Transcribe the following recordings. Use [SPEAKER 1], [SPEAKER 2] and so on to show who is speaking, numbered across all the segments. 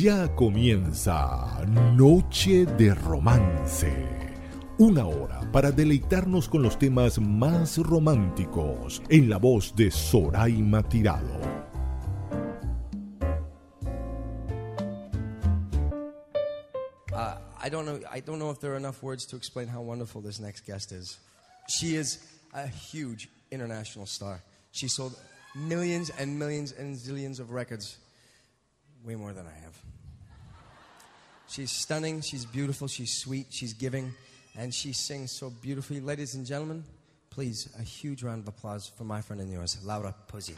[SPEAKER 1] Ya comienza Noche de Romance. Una hora para deleitarnos con los temas más románticos en la voz de Soraima Tirado.
[SPEAKER 2] Uh, I don't know. I don't know if there are enough words to explain how wonderful this next guest is. She is a huge international star. She sold millions and millions and zillions of records, way more than I have. She's stunning. She's beautiful. She's sweet. She's giving, and she sings so beautifully. Ladies and gentlemen, please a huge round of applause for my friend and yours, Laura Pausini.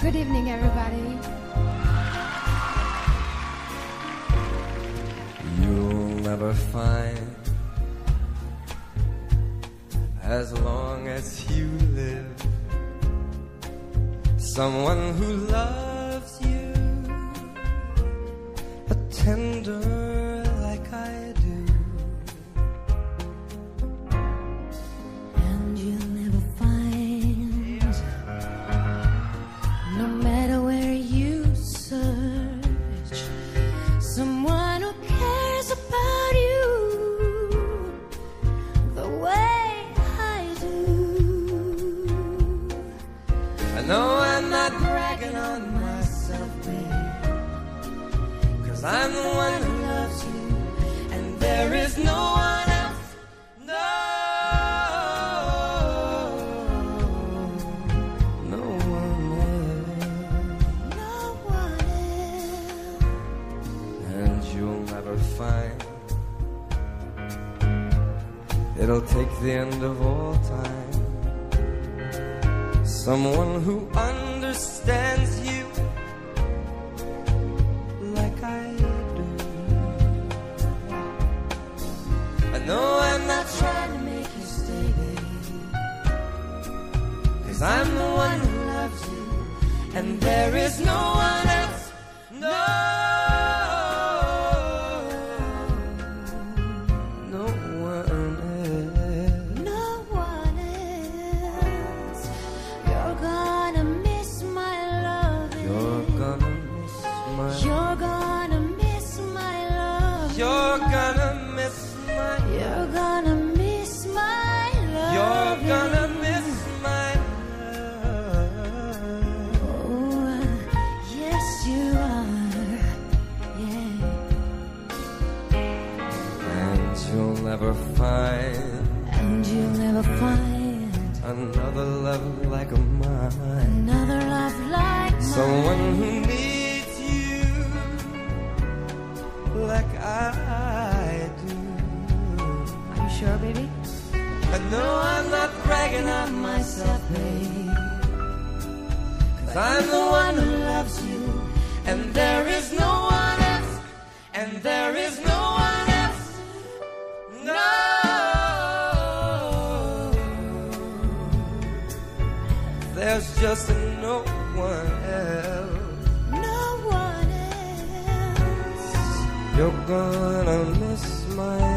[SPEAKER 3] Good evening, everybody.
[SPEAKER 2] Never find. As long as you live someone who loves you a tender
[SPEAKER 3] the
[SPEAKER 2] end of all time. Someone who understands you like I do. I know I'm not trying to make you stay. Cause I'm the one who loves you, and there is no one else. Cause I'm the one who loves you, and there is no one else, and there is no one else. No. There's just no one else.
[SPEAKER 3] No one else.
[SPEAKER 2] You're gonna miss my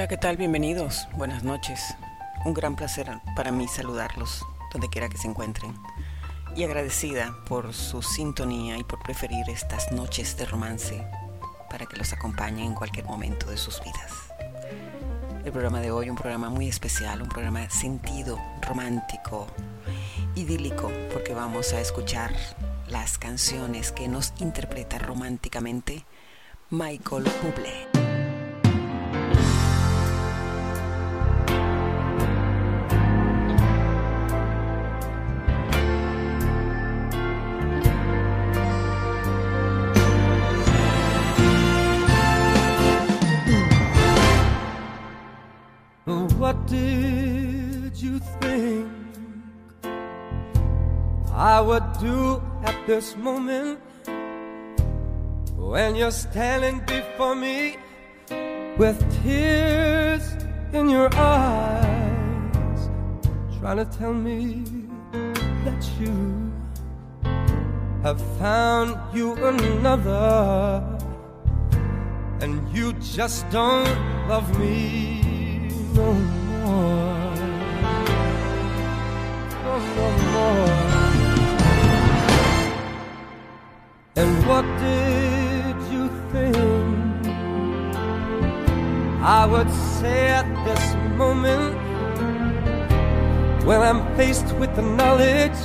[SPEAKER 4] Hola, ¿qué tal? Bienvenidos. Buenas noches. Un gran placer para mí saludarlos donde quiera que se encuentren. Y agradecida por su sintonía y por preferir estas noches de romance para que los acompañen en cualquier momento de sus vidas. El programa de hoy, un programa muy especial, un programa sentido romántico, idílico, porque vamos a escuchar las canciones que nos interpreta románticamente Michael Bublé.
[SPEAKER 2] Do at this moment when you're standing before me with tears in your eyes, trying to tell me that you have found you another and you just don't love me no more. No, no more. And what did you think I would say at this moment when I'm faced with the knowledge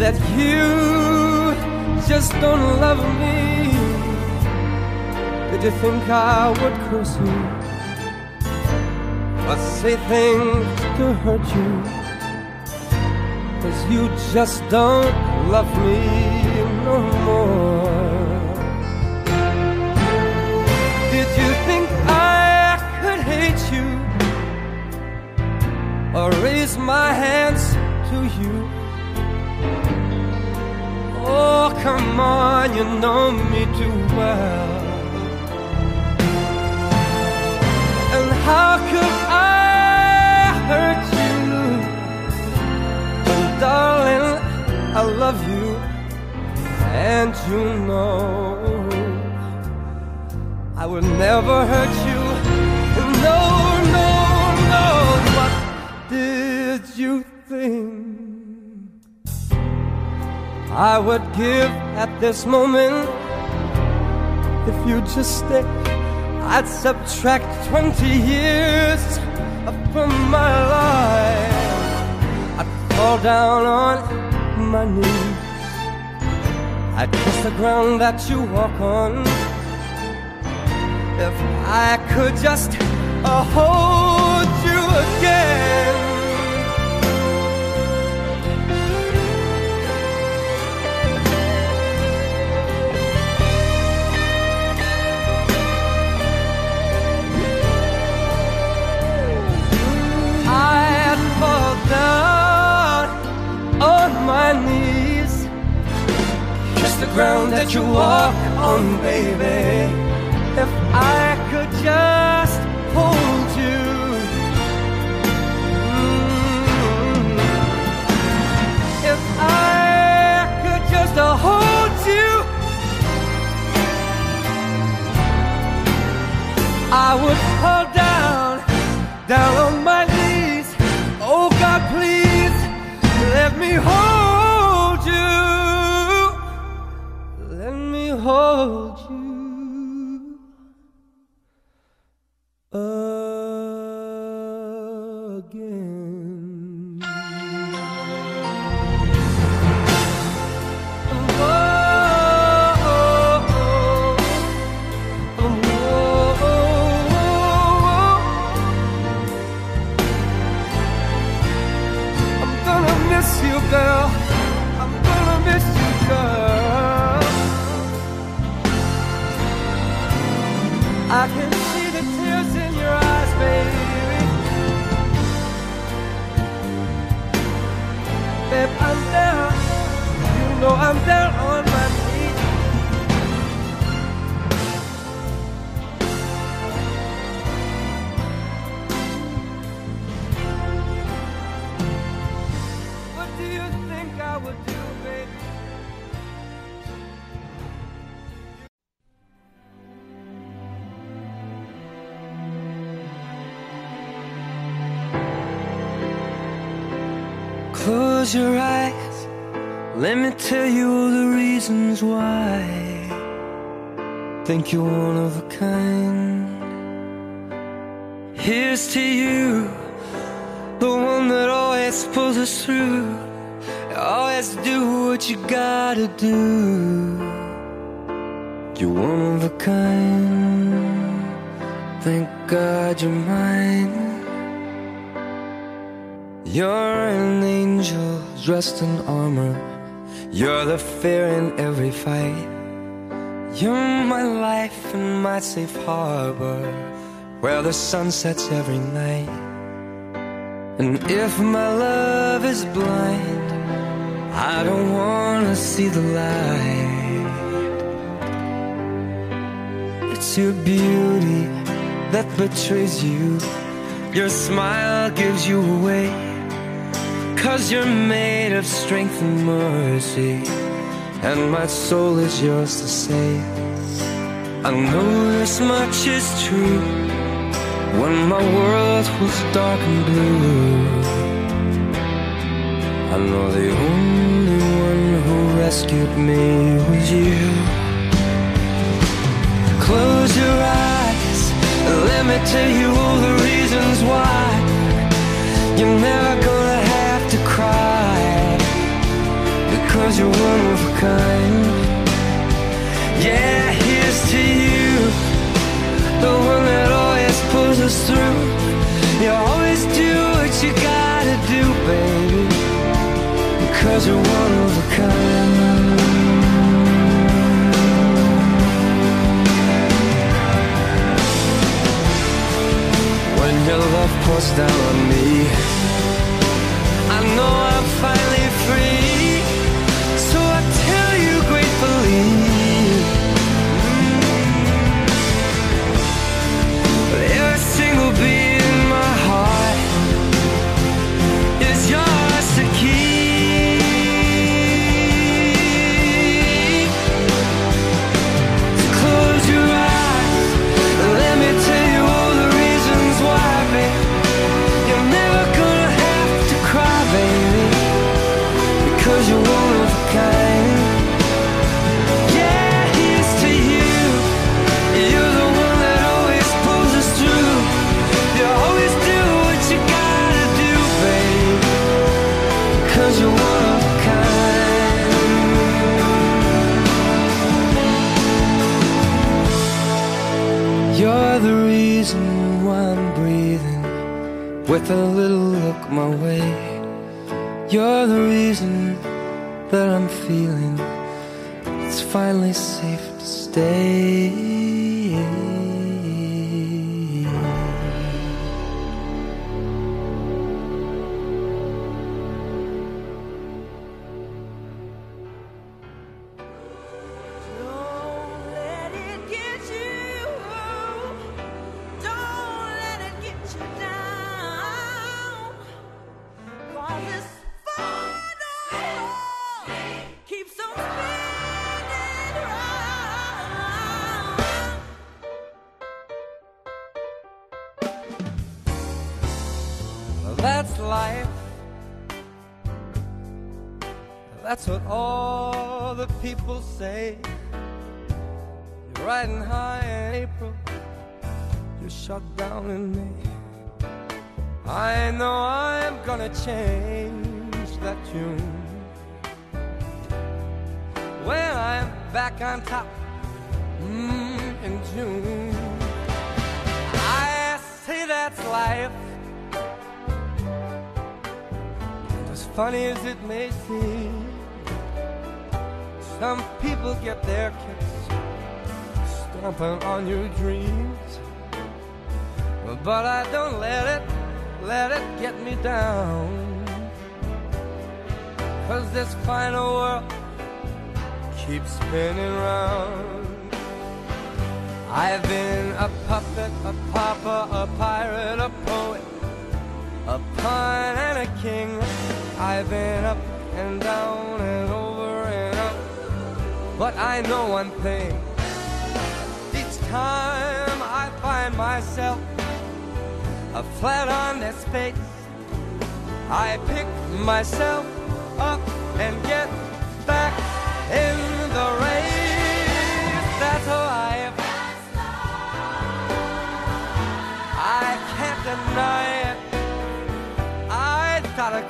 [SPEAKER 2] that you just don't love me? Did you think I would curse you? Or say things to hurt you? Cause you just don't love me no more. Did you think I could hate you? Or raise my hands to you? Oh, come on, you know me too well. And how could I hurt you? And darling, I love you, and you know I would never hurt you. No, no, no. What did you think I would give at this moment if you just stay? I'd subtract 20 years from my life. I'd fall down on my knees. I'd kiss the ground that you walk on. If I could just uh, hold you again. The ground that you walk on, baby. If I could just hold you. Mm. If I could just hold you. I would fall down, down on my knees. Oh God, please let me hold Think you're one of a kind. Here's to you, the one that always pulls us through. Always do what you gotta do. You're one of a kind. Thank God you're mine. You're an angel dressed in armor. You're the fear in every fight. You're my life and my safe harbor where the sun sets every night. And if my love is blind, I don't wanna see the light. It's your beauty that betrays you. Your smile gives you away. Cause you're made of strength and mercy. And my soul is yours to save. I know this much is true. When my world was dark and blue, I know the only one who rescued me was you. Close your eyes, let me tell you all the reasons why you're never kind. Yeah, here's to you, the one that always pulls us through. You always do what you gotta do, baby, because you're one of a kind. When your love pours down on me, with a little look my way. You're the reason that I'm feeling it's finally safe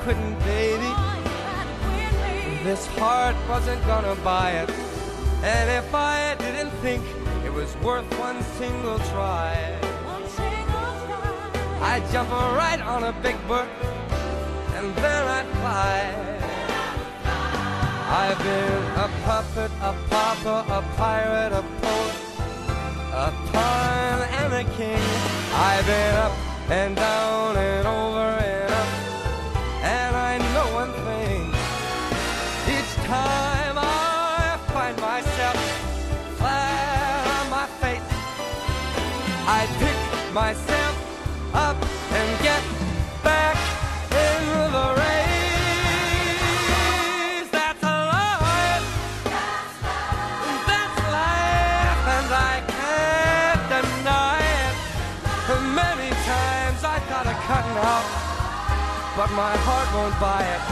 [SPEAKER 2] couldn't, baby. this heart wasn't gonna buy it. And if I didn't think it was worth one single try. I'd jump right on a big bird and then I'd fly. I've been a puppet, a pauper, a pirate, a poet, a pawn and a king. I've been up and down and over and time I find myself flat on my face, I pick myself up and get back in the race. That's life. That's life, and I can't deny it. Many times I thought of cutting out, but my heart won't buy it.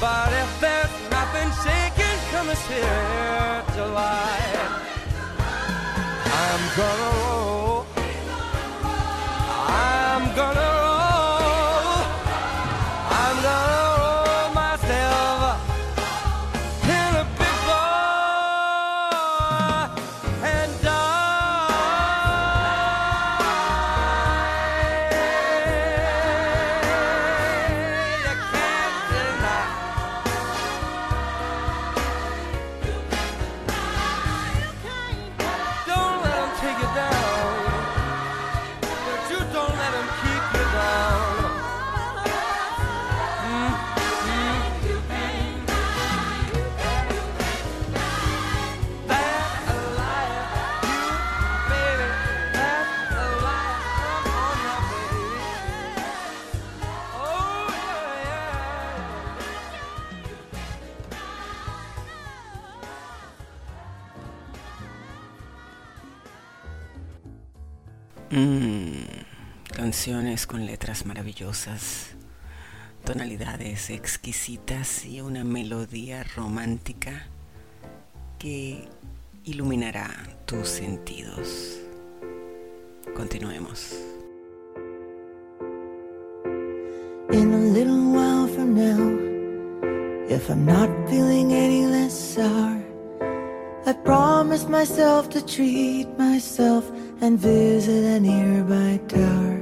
[SPEAKER 2] But if there's nothing shaking come this here July, I'm gonna roll.
[SPEAKER 4] Canciones con letras maravillosas, tonalidades exquisitas y una melodía romántica que iluminará tus sentidos. Continuemos.
[SPEAKER 5] In a little while from now, if I'm not feeling any less sour, I promise myself to treat myself and visit a nearby tower.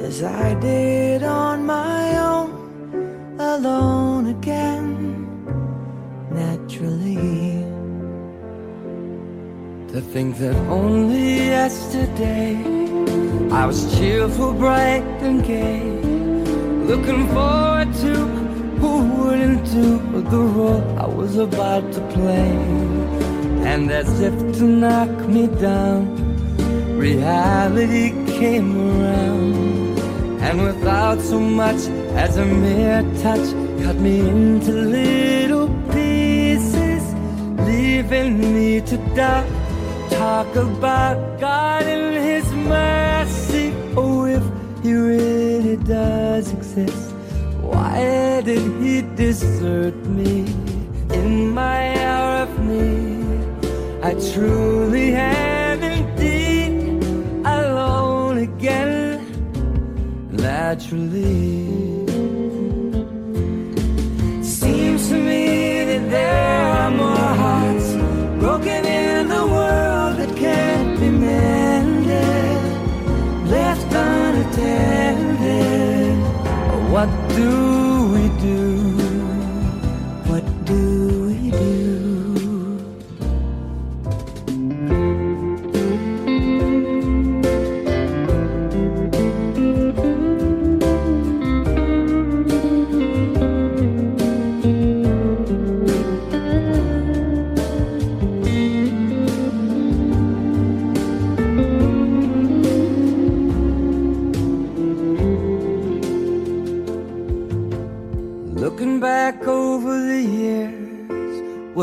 [SPEAKER 5] as I did on my own, alone again, naturally.
[SPEAKER 2] To think that only yesterday I was cheerful, bright, and gay, looking forward to who wouldn't do the role I was about to play. And as if to knock me down, reality came around, and without so much as a mere touch, cut me into little pieces, leaving me to doubt. Talk about God and His mercy. Oh, if He really does exist, why did He desert me in my hour of need? I truly am naturally. Seems to me that there are more hearts broken in the world that can't be mended, left unattended.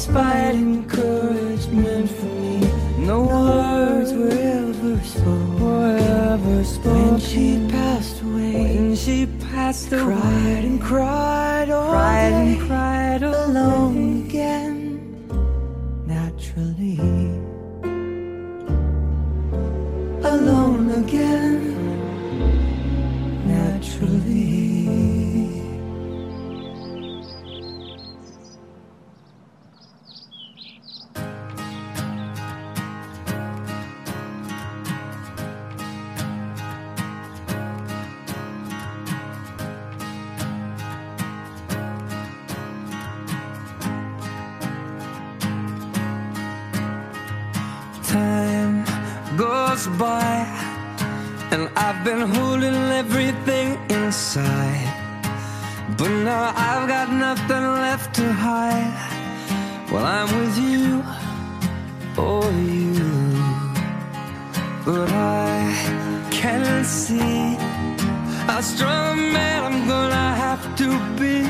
[SPEAKER 5] Despite encouragement from me, no words were ever spoken.
[SPEAKER 2] Were ever spoken.
[SPEAKER 5] When she passed away,
[SPEAKER 2] When she passed away,
[SPEAKER 5] cried and cried all
[SPEAKER 2] cried
[SPEAKER 5] day,
[SPEAKER 2] and cried
[SPEAKER 5] alone again, naturally. Alone again,
[SPEAKER 2] and I've been holding everything inside. But now I've got nothing left to hide. Well, I'm with you, oh, you. But I can't see how strong a man I'm gonna have to be.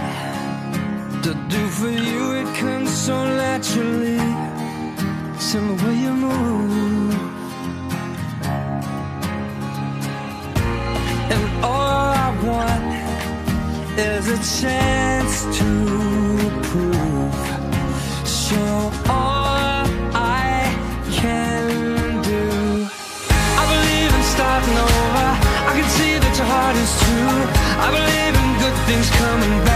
[SPEAKER 2] To do for you, it comes so naturally. The way you move. Want is a chance to prove. Show all I can do. I believe in starting over. I can see that your heart is true. I believe in good things coming back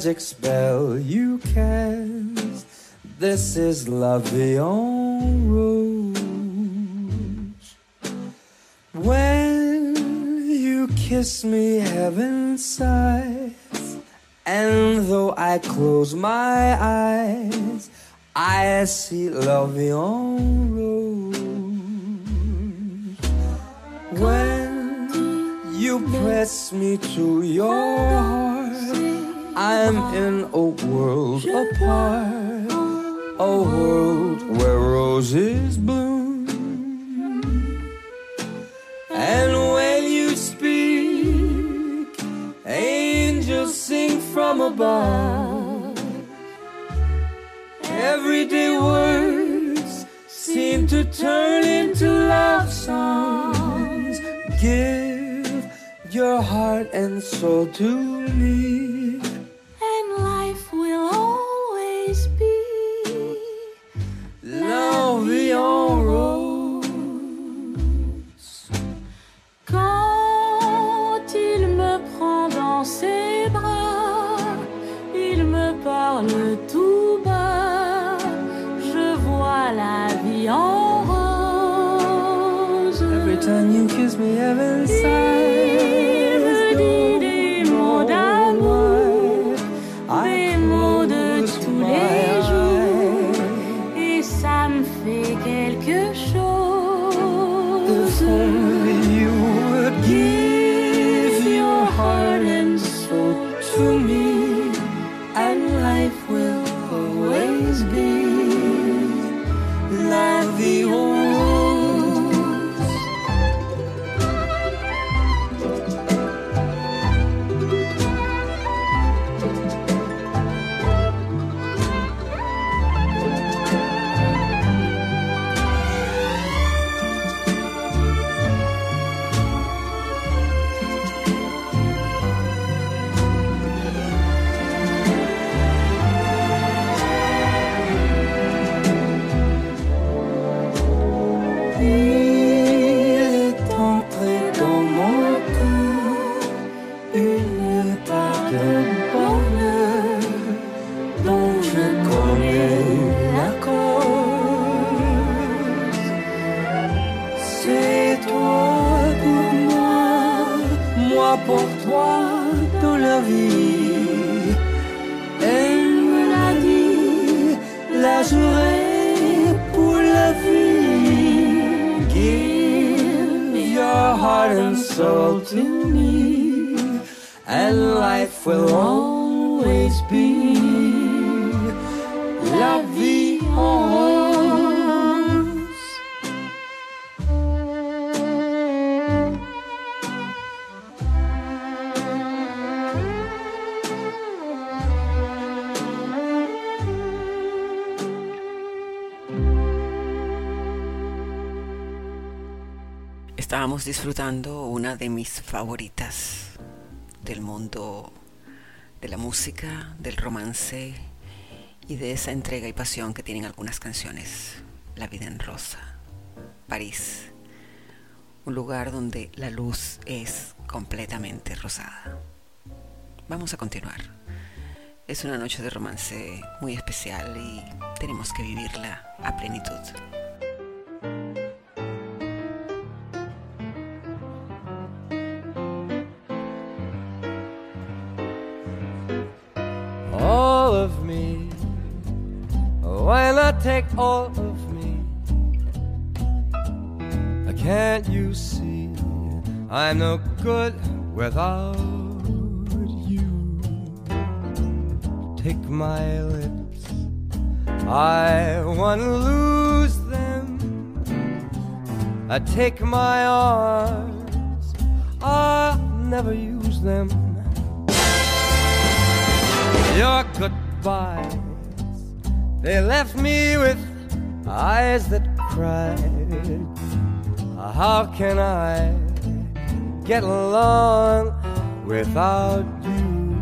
[SPEAKER 2] magic spell you cast. This is la vie en rose. When you kiss me, heaven sighs. And though I close my eyes, I see la vie en rose. When you press me to your heart, I'm in a world apart, a world where roses bloom. And when you speak, angels sing from above. Everyday words seem to turn into love songs. Give your heart and soul to me.
[SPEAKER 4] Disfrutando una de mis favoritas del mundo de la música, del romance y de esa entrega y pasión que tienen algunas canciones. La vida en rosa, París, un lugar donde la luz es completamente rosada. Vamos a continuar. Es una noche de romance muy especial y tenemos que vivirla a plenitud.
[SPEAKER 2] Why not take all of me? Can't you see I'm no good without you? Take my lips, I wanna lose them. I take my arms, I'll never use them your goodbyes. They left me with eyes that cried. How can I get along without you?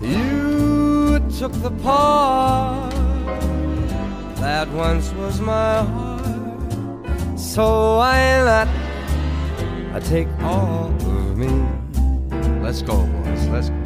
[SPEAKER 2] You took the part that once was my heart. So why not I take all of me.
[SPEAKER 6] Let's go, boys. Let's go.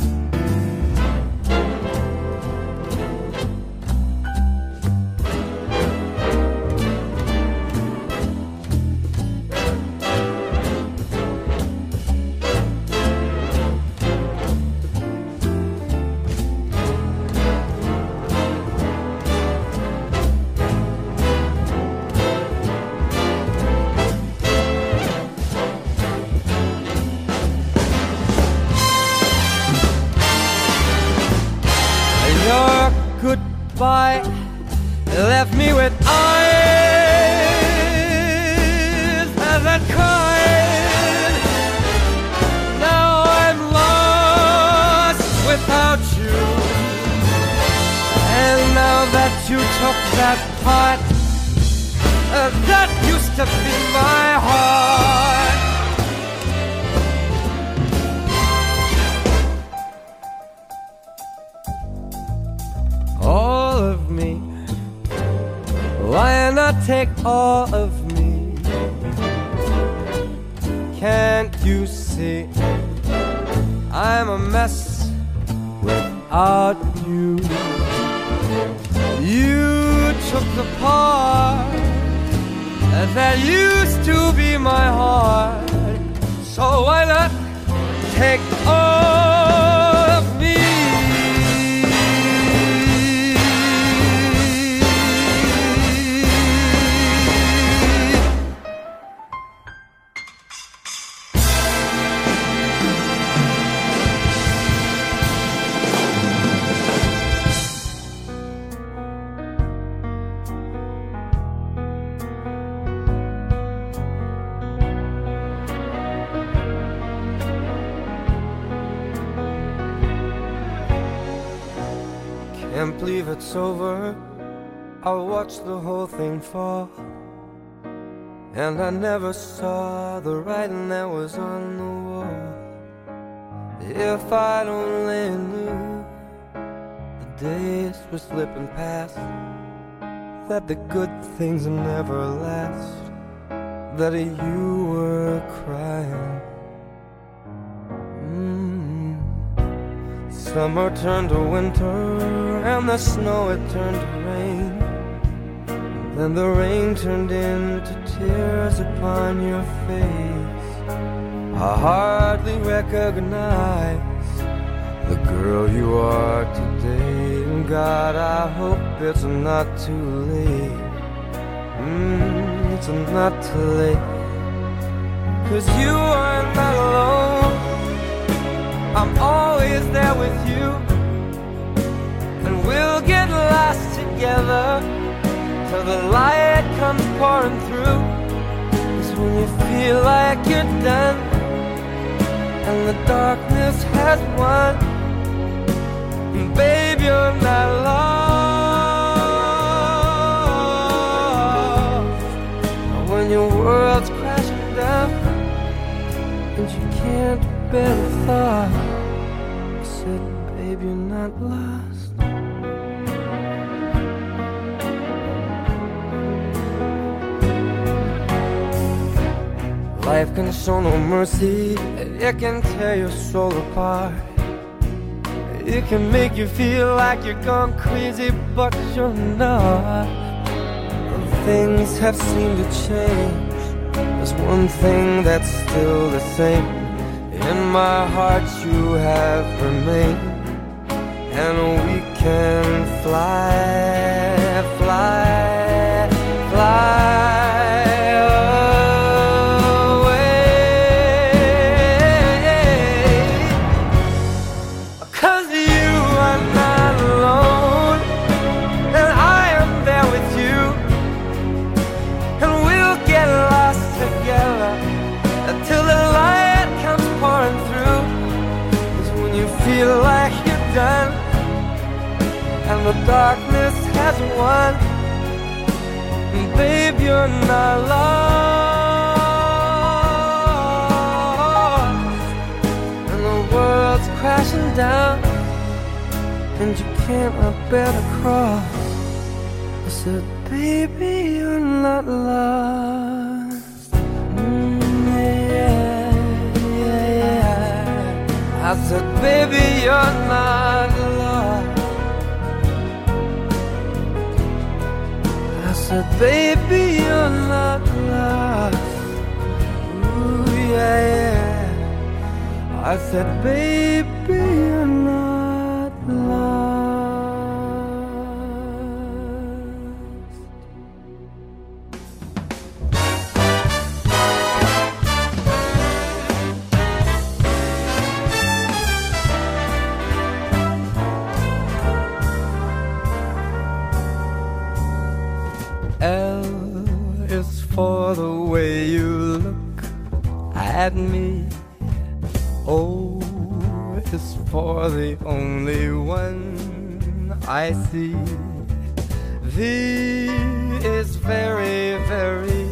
[SPEAKER 2] The good things never last, that you were crying. Mm. Summer turned to winter, and the snow it turned to rain. Then the rain turned into tears upon your face. I hardly recognize the girl you are today. And God, I hope it's not too late. It's not too late. Cause you are not alone. I'm always there with you. And we'll get lost together till the light comes pouring through. Cause when you feel like you're done and the darkness has won, babe, you're not lost. Your world's crashing down and you can't bear the thought, I said, babe, you're not lost. Life can show no mercy, it can tear your soul apart. It can make you feel like you're gone crazy, but you're not. Things have seemed to change. There's one thing that's still the same. In my heart, you have remained, and we can fly, fly, darkness has won, babe, you're not lost and the world's crashing down, and you can't bear to cross. I said, baby, you're not lost. Mm, yeah, yeah, I said, baby, you're not said, baby, you're not lost. Ooh, yeah, yeah. I said, baby, I see. V is very, very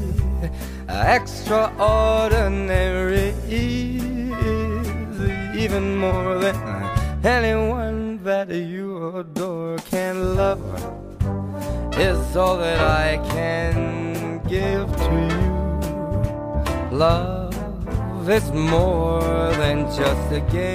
[SPEAKER 2] extraordinary. Even more than anyone that you adore can love is all that I can give to you. Love is more than just a game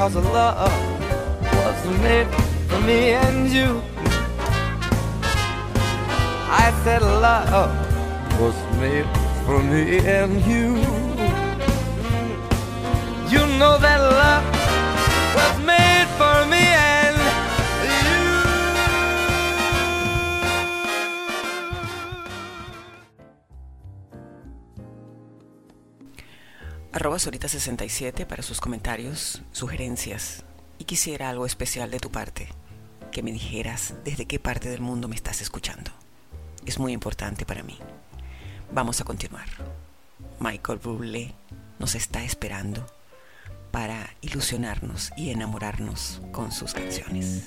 [SPEAKER 2] cause love was made for me and you. I said love was made for me and you. You know that love
[SPEAKER 4] Arroba Sorita67 para sus comentarios, sugerencias y quisiera algo especial de tu parte, que me dijeras desde qué parte del mundo me estás escuchando. Es muy importante para mí. Vamos a continuar. Michael Bublé nos está esperando para ilusionarnos y enamorarnos con sus canciones.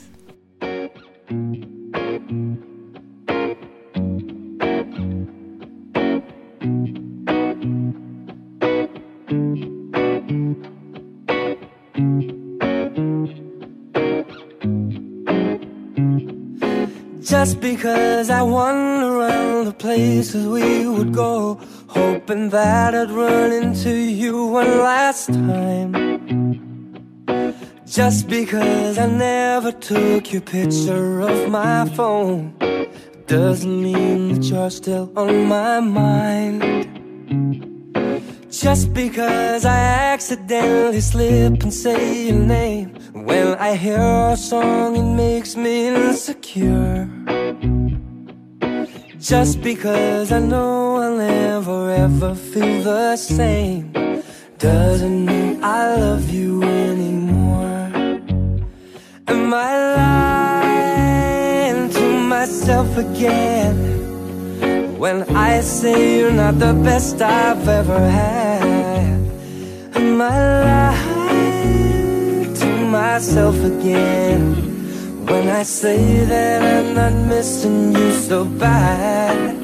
[SPEAKER 2] Just because I wander around the places we would go, hoping that I'd run into you one last time. Just because I never took your picture of my phone, doesn't mean that you're still on my mind. Just because I accidentally slip and say your name When I hear a song it makes me insecure Just because I know I'll never ever feel the same Doesn't mean I love you anymore Am I lying to myself again? When I say you're not the best I've ever had Am I lying to myself again When I say that I'm not missing you so bad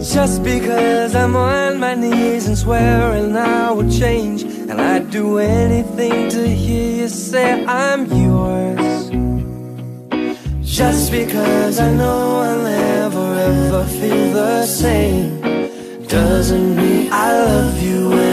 [SPEAKER 2] Just because I'm on my knees and swearing I will change And And I'd do anything to hear you say I'm yours. Just because I know I'll never ever feel the same doesn't mean I love you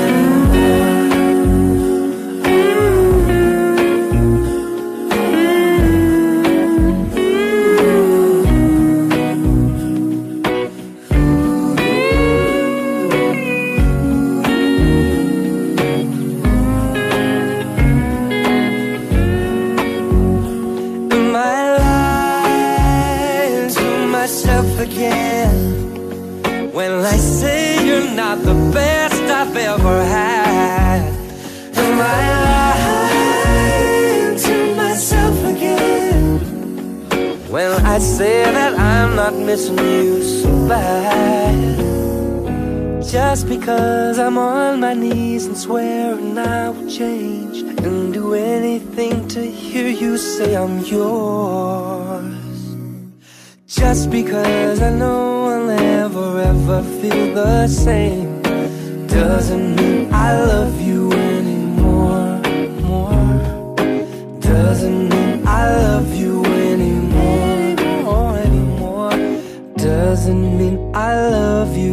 [SPEAKER 2] I say you're not the best I've ever had? Am I lying to myself again when I say that I'm not missing you so bad? Just because I'm on my knees and swearing I will change and do anything to hear you say I'm yours. Just because I know I'll never ever feel the same doesn't mean I love you anymore. More doesn't mean I love you anymore. More anymore doesn't mean I love you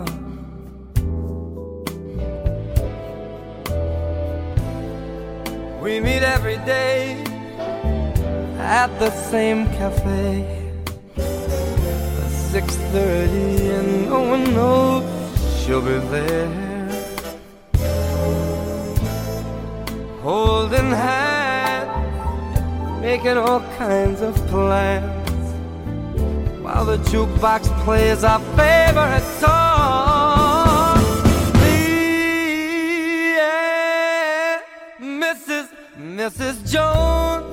[SPEAKER 2] We meet every day at the same cafe. At 6:30 and no one knows she'll be there. Holding hands making all kinds of plans. While the jukebox plays our favorite song Mrs. Jones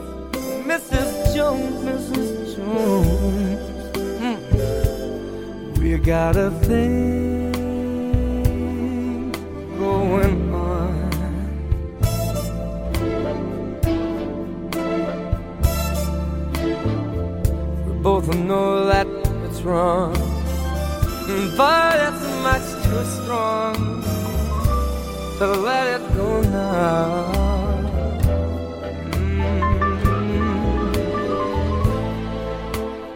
[SPEAKER 2] Mrs. Jones, Mrs. Jones. Mm. We got a thing going on. We both know that it's wrong, but it's much too strong to let it go now.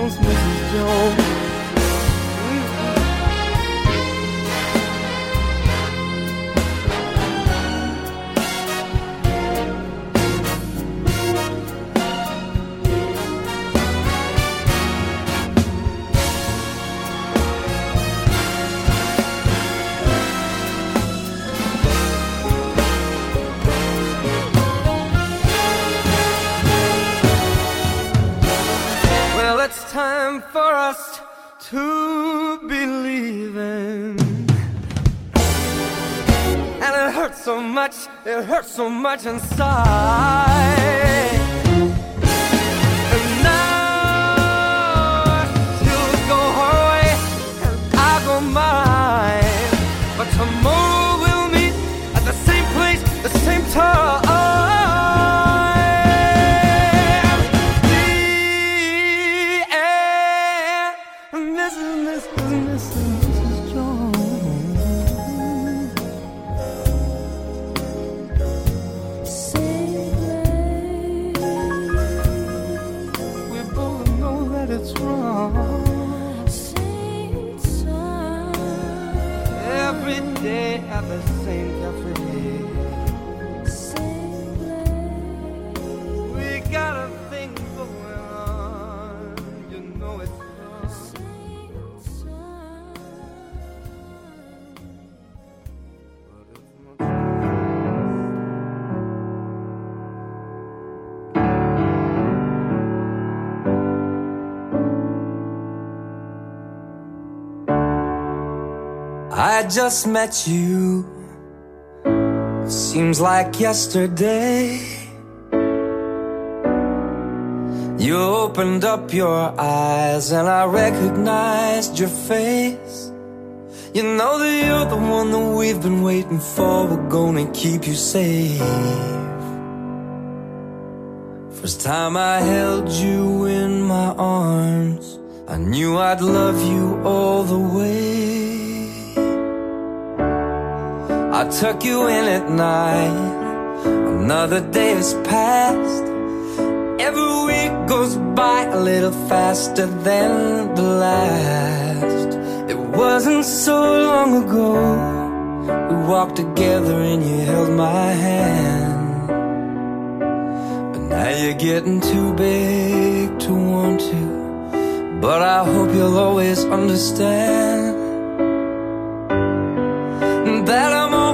[SPEAKER 2] Jones, Mrs. Jones. so much, it hurts so much inside. And now she'll go her way, and I'll go mine. But tomorrow we'll meet at the same place, the same time. I just met you. Seems like yesterday. You opened up your eyes and I recognized your face. You know that you're the one that we've been waiting for. We're gonna keep you safe. First time I held you in my arms, I knew I'd love you all the way. I tuck you in at night. Another day has passed. Every week goes by a little faster than the last. It wasn't so long ago. We walked together and you held my hand. But now you're getting too big to want to. But I hope you'll always understand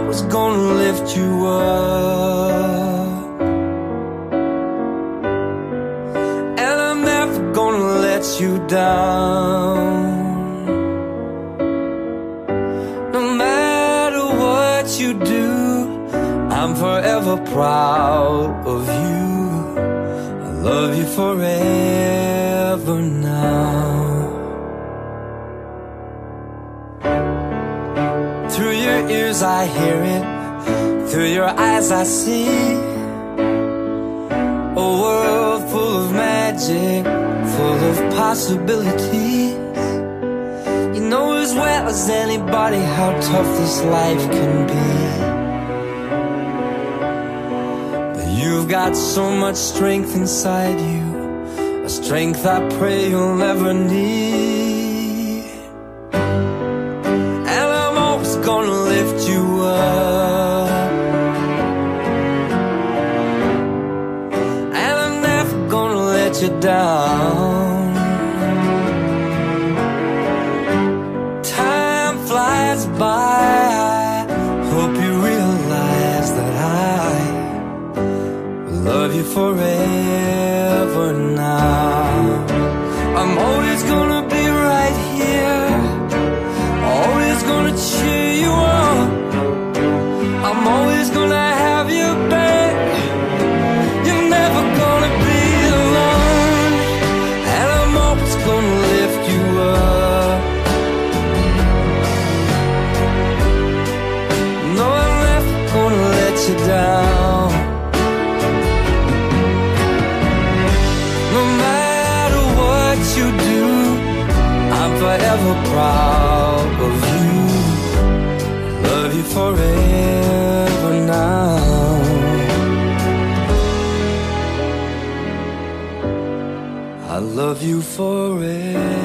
[SPEAKER 2] I'm gonna lift you up. And I'm never gonna let you down. No matter what you do, I'm forever proud of you. I love you forever now. Ears I hear it, through your eyes I see a world full of magic, full of possibilities. You know as well as anybody how tough this life can be. But you've got so much strength inside you, a strength I pray you'll never need. Down. Time flies by. Hope you realize that I love you forever I love you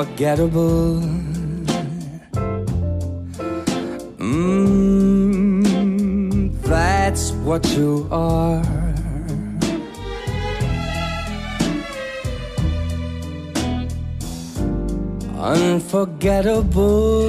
[SPEAKER 2] unforgettable. Mmm, that's what you are. Unforgettable.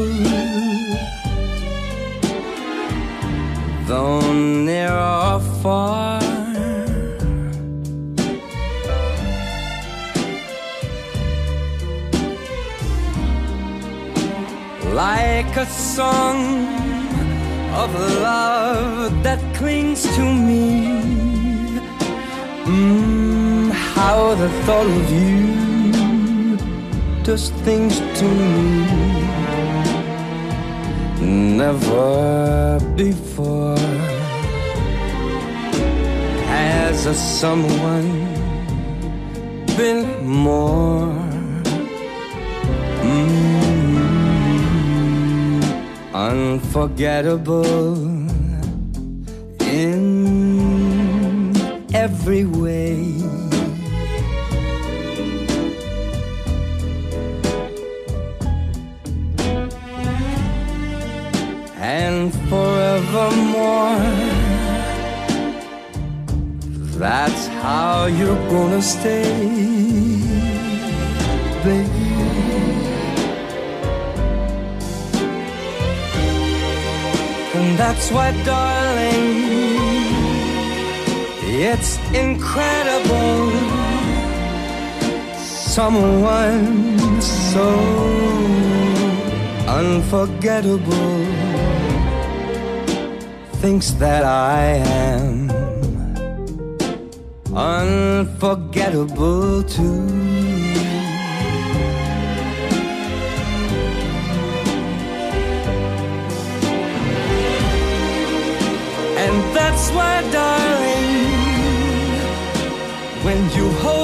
[SPEAKER 2] thought of you does things to me never before. Has a someone been more? Mm, unforgettable. someone so unforgettable thinks that I am unforgettable too. And that's why, darling, when you hold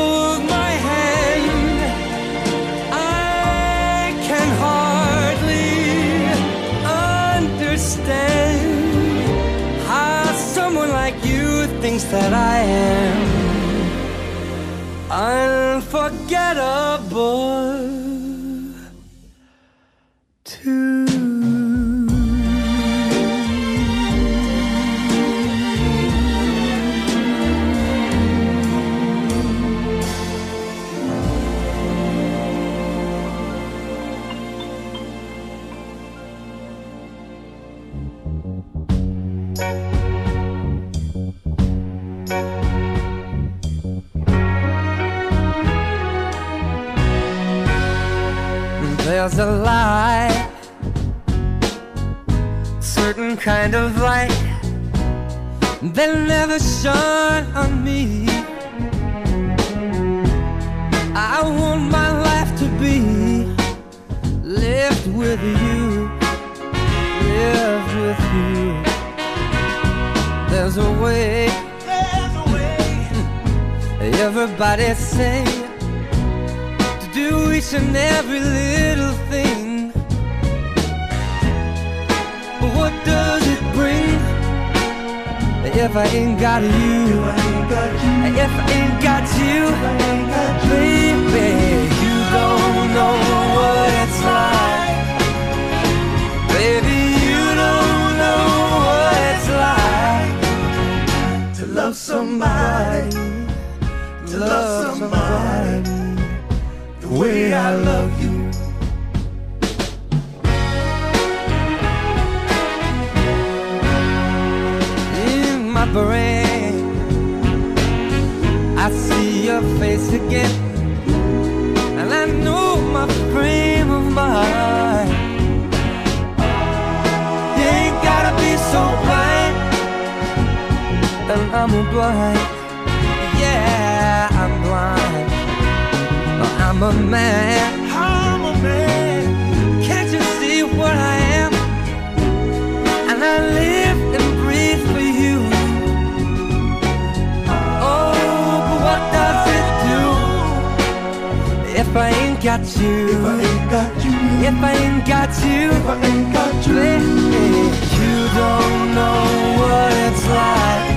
[SPEAKER 2] things that I am unforgettable. There's a light, certain kind of light that never shone on me. I want my life to be lived with you, lived with you. There's a way, there's a way. Everybody say to do each and every little thing. But what does it bring? If I ain't got you? If I ain't got you, baby, you don't know what it's like. Baby, you don't know what it's like to love somebody, to love somebody way I love you. In my brain, I see your face again, and I know my frame of mind. You ain't gotta be so blind, and I'm blind. I'm a man. I'm a man. Can't you see what I am? And I live and breathe for you. Oh, but what does it do if I ain't got you? If I ain't got you. If I ain't got you. If I ain't got you. You don't know what it's like.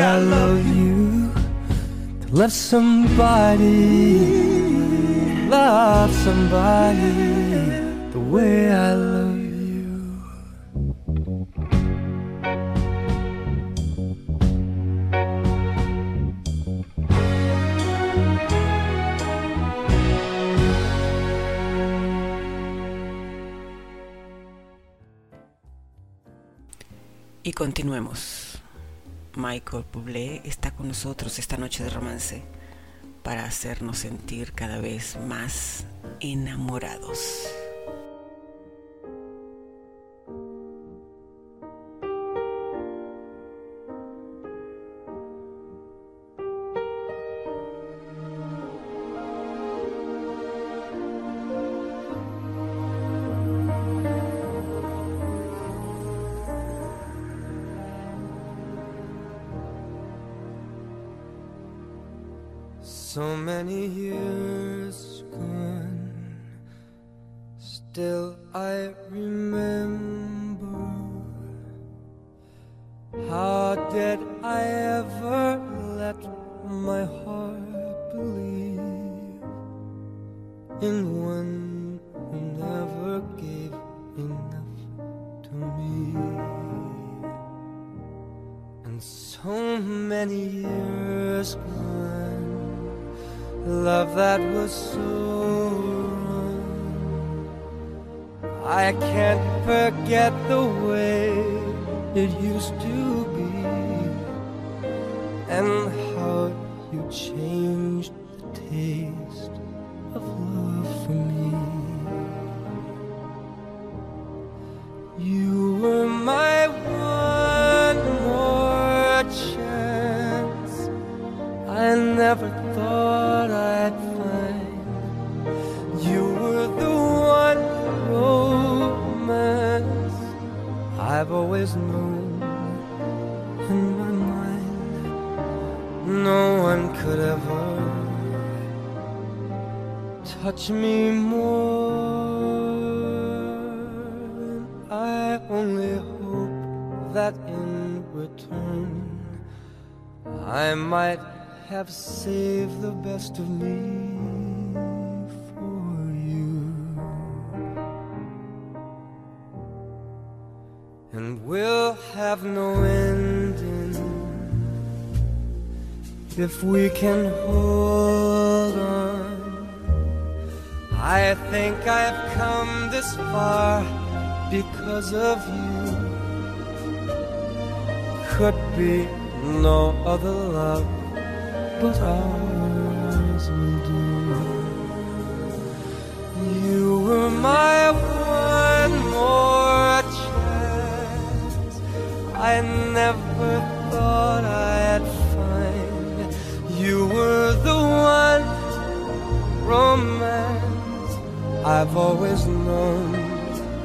[SPEAKER 2] I love you, to love somebody, love somebody the way I love you.
[SPEAKER 4] Y continuemos. Michael Bublé está con nosotros esta noche de romance para hacernos sentir cada vez más enamorados.
[SPEAKER 2] Many years gone, still I remember. How did I ever let my heart believe in one who never gave enough to me? And so many years gone love that was so. I can't forget the way it used to be, and how you changed the taste known in my mind. No one could ever touch me more. I only hope that in return I might have saved the best of me if we can hold on. I think I've come this far because of you. Could be no other love but ours will do. You were my one more chance. I never I've always known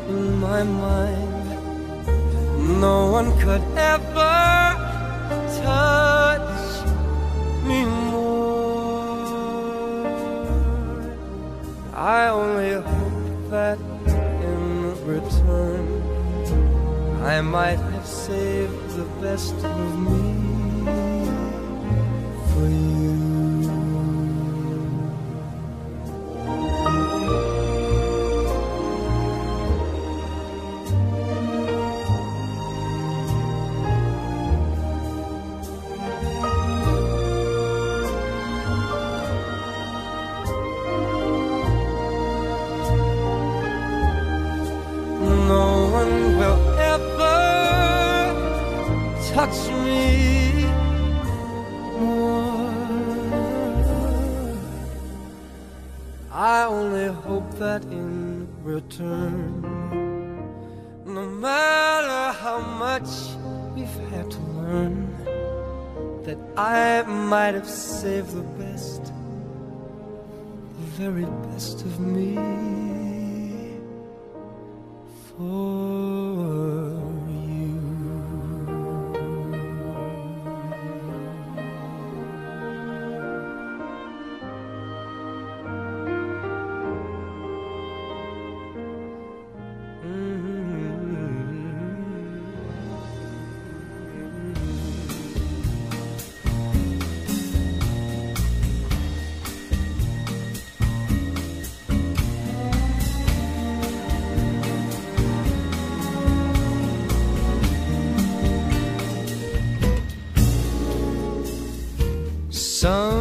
[SPEAKER 2] in my mind. No one could ever touch me more. I only hope that in return I might have saved the best of me saved the best, the very best of me. For Someday,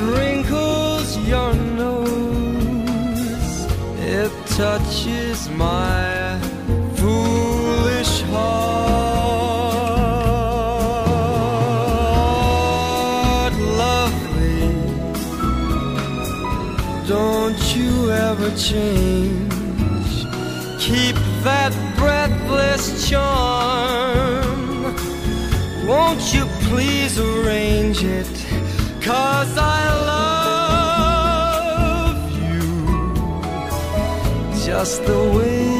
[SPEAKER 2] wrinkles your nose, it touches my foolish heart. Lovely, don't you ever change. Keep that breathless charm. Won't you please arrange it? Cause I just the way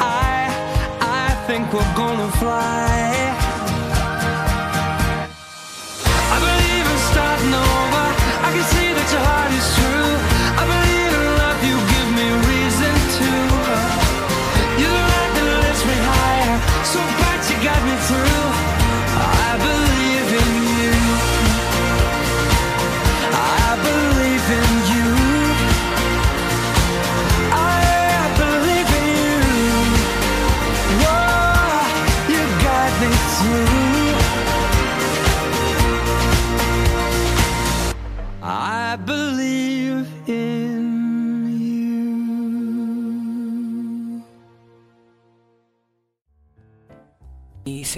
[SPEAKER 2] I, I think we're gonna fly. I believe in starting over. I can see that your heart is true.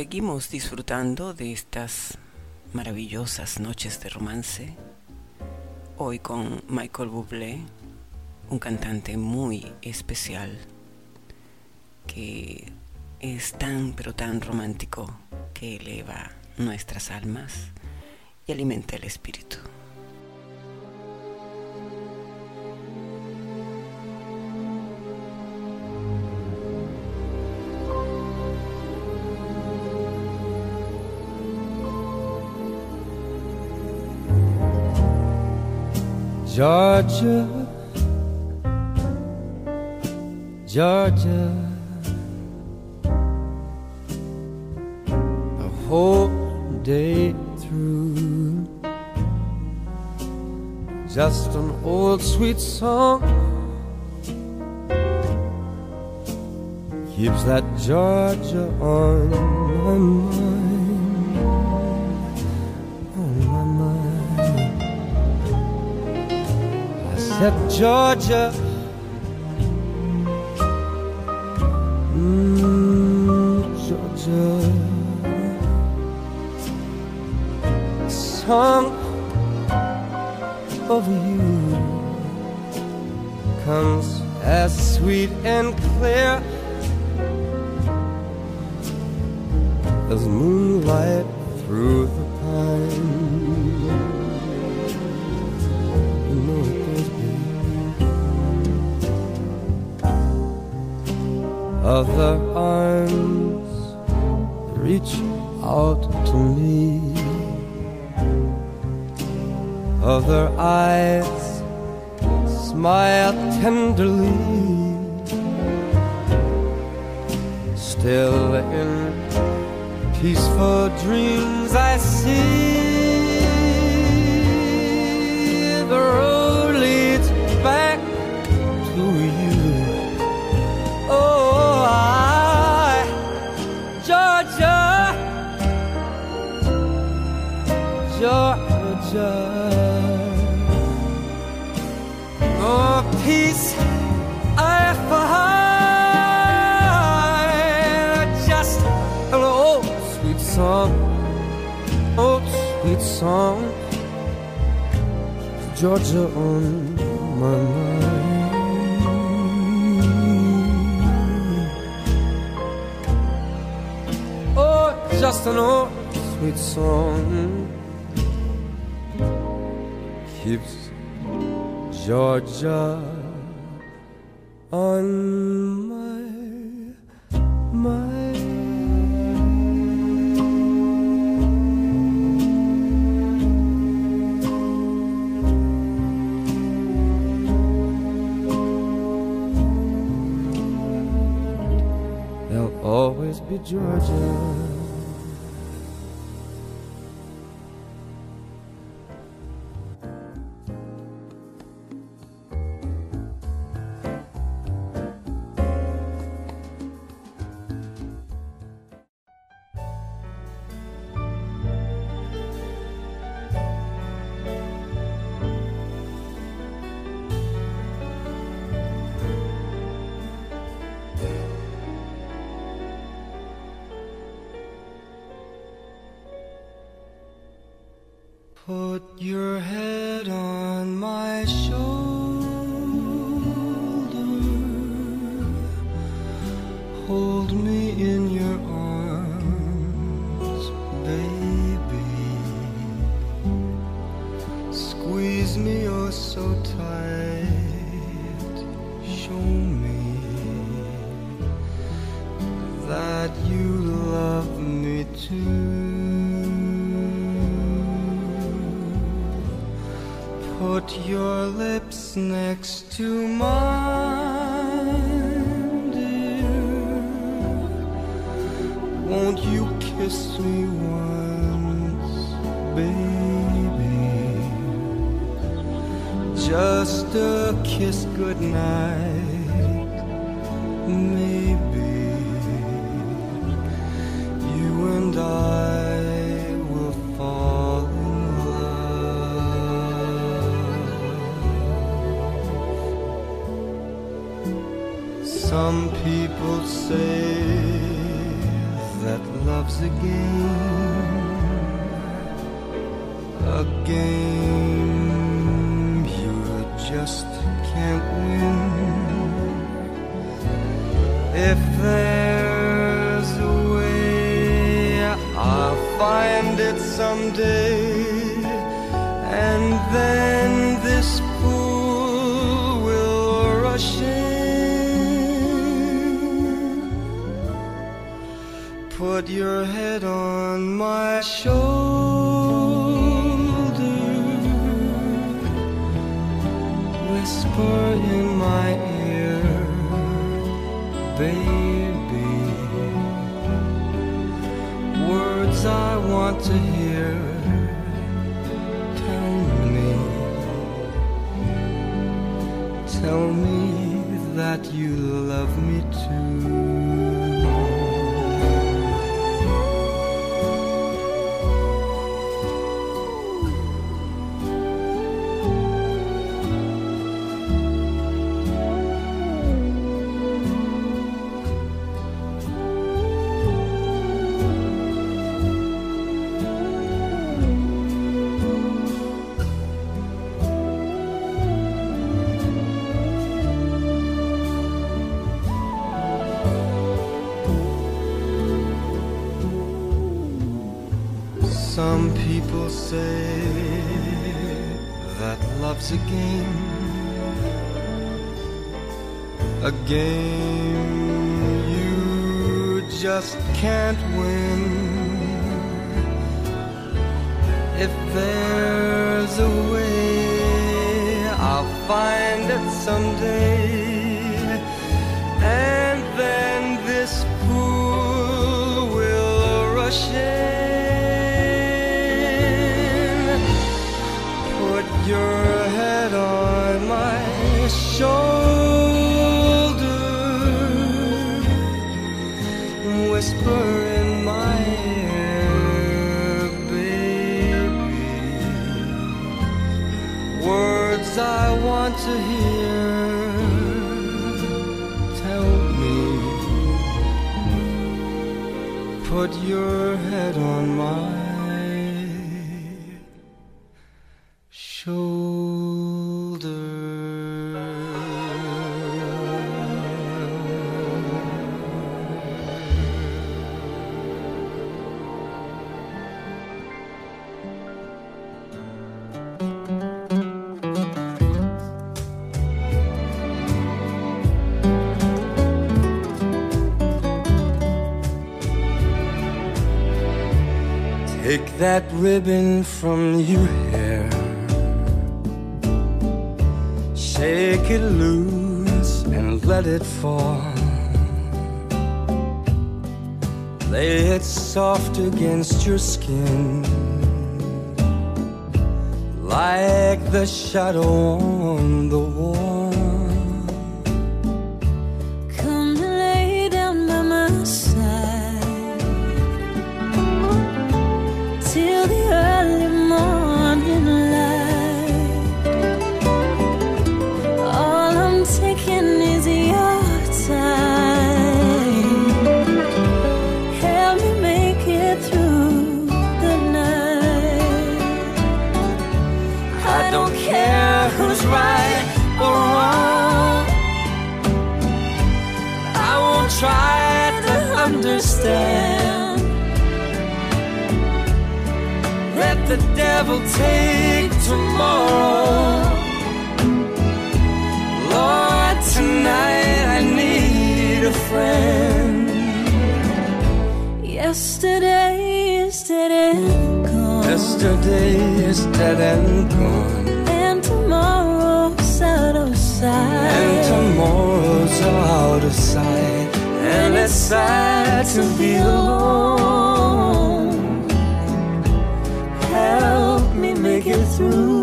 [SPEAKER 4] Seguimos disfrutando de estas maravillosas noches de romance. Hoy con Michael Bublé, un cantante muy especial que es tan pero tan romántico que eleva nuestras almas y alimenta el espíritu.
[SPEAKER 2] Georgia, Georgia, the whole day through. Just an old sweet song keeps that Georgia on my mind, I Georgia. Mm, Georgia. Song of you comes as sweet and clear as moonlight through Other arms reach out to me. Other eyes smile tenderly. Still in peaceful dreams I see the road Georgia. Oh, peace I find just an old sweet song, old sweet song, Georgia on my mind. Oh, just an old sweet song Georgia on my mind. There'll always be Georgia. kiss good say that love's a game, a game you just can't win. If there's a way, I'll find it someday. And then this pool will rush in. put your head on. that ribbon from your hair. Shake it loose and let it fall. Lay it soft against your skin. Like the shadow on the wall.
[SPEAKER 3] Devil take tomorrow. Lord, tonight
[SPEAKER 2] I need a friend. Yesterday is dead and gone.
[SPEAKER 7] Yesterday is dead and gone.
[SPEAKER 3] And tomorrow's out of sight.
[SPEAKER 7] And tomorrow's out of sight. And it's sad to be alone.
[SPEAKER 3] Make through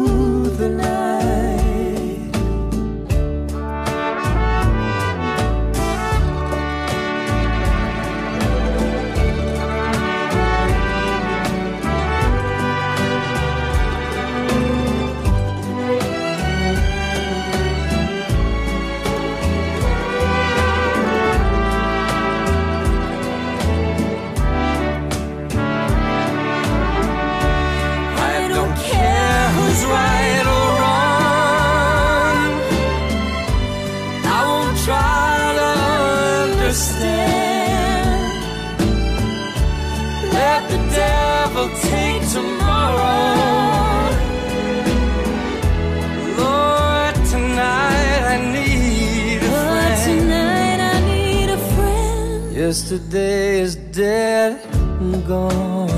[SPEAKER 7] Yesterday is dead and gone.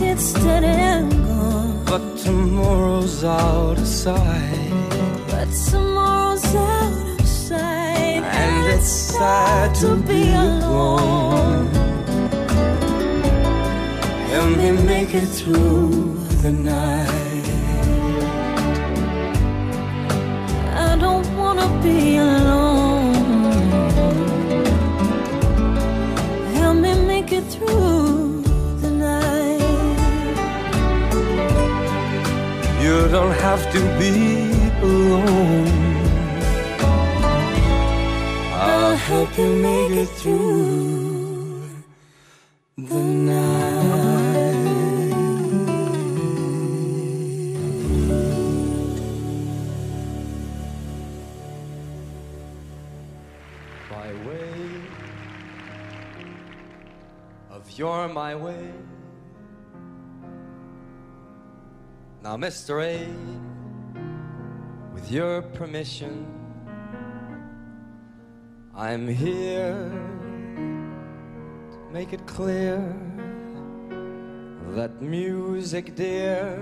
[SPEAKER 3] It's dead and gone.
[SPEAKER 7] But tomorrow's out of sight,
[SPEAKER 3] But tomorrow's out of sight.
[SPEAKER 7] and it's sad to be alone. Help me make it through the night.
[SPEAKER 3] I don't wanna be alone. Through the night.
[SPEAKER 7] You don't have to be alone. I'll help you make it through
[SPEAKER 2] My Way. Now, Mr. A, with your permission, I'm here to make it clear that music, dear,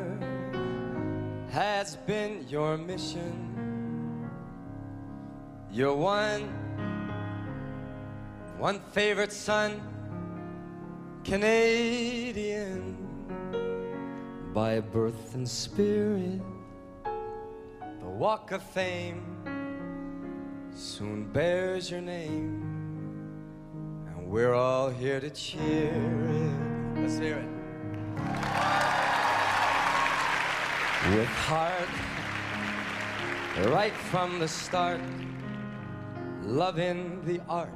[SPEAKER 2] has been your mission. You're one one favorite son, Canadian by birth and spirit. The Walk of Fame soon bears your name, and we're all here to cheer it. Let's hear it. With heart, right from the start, loving the art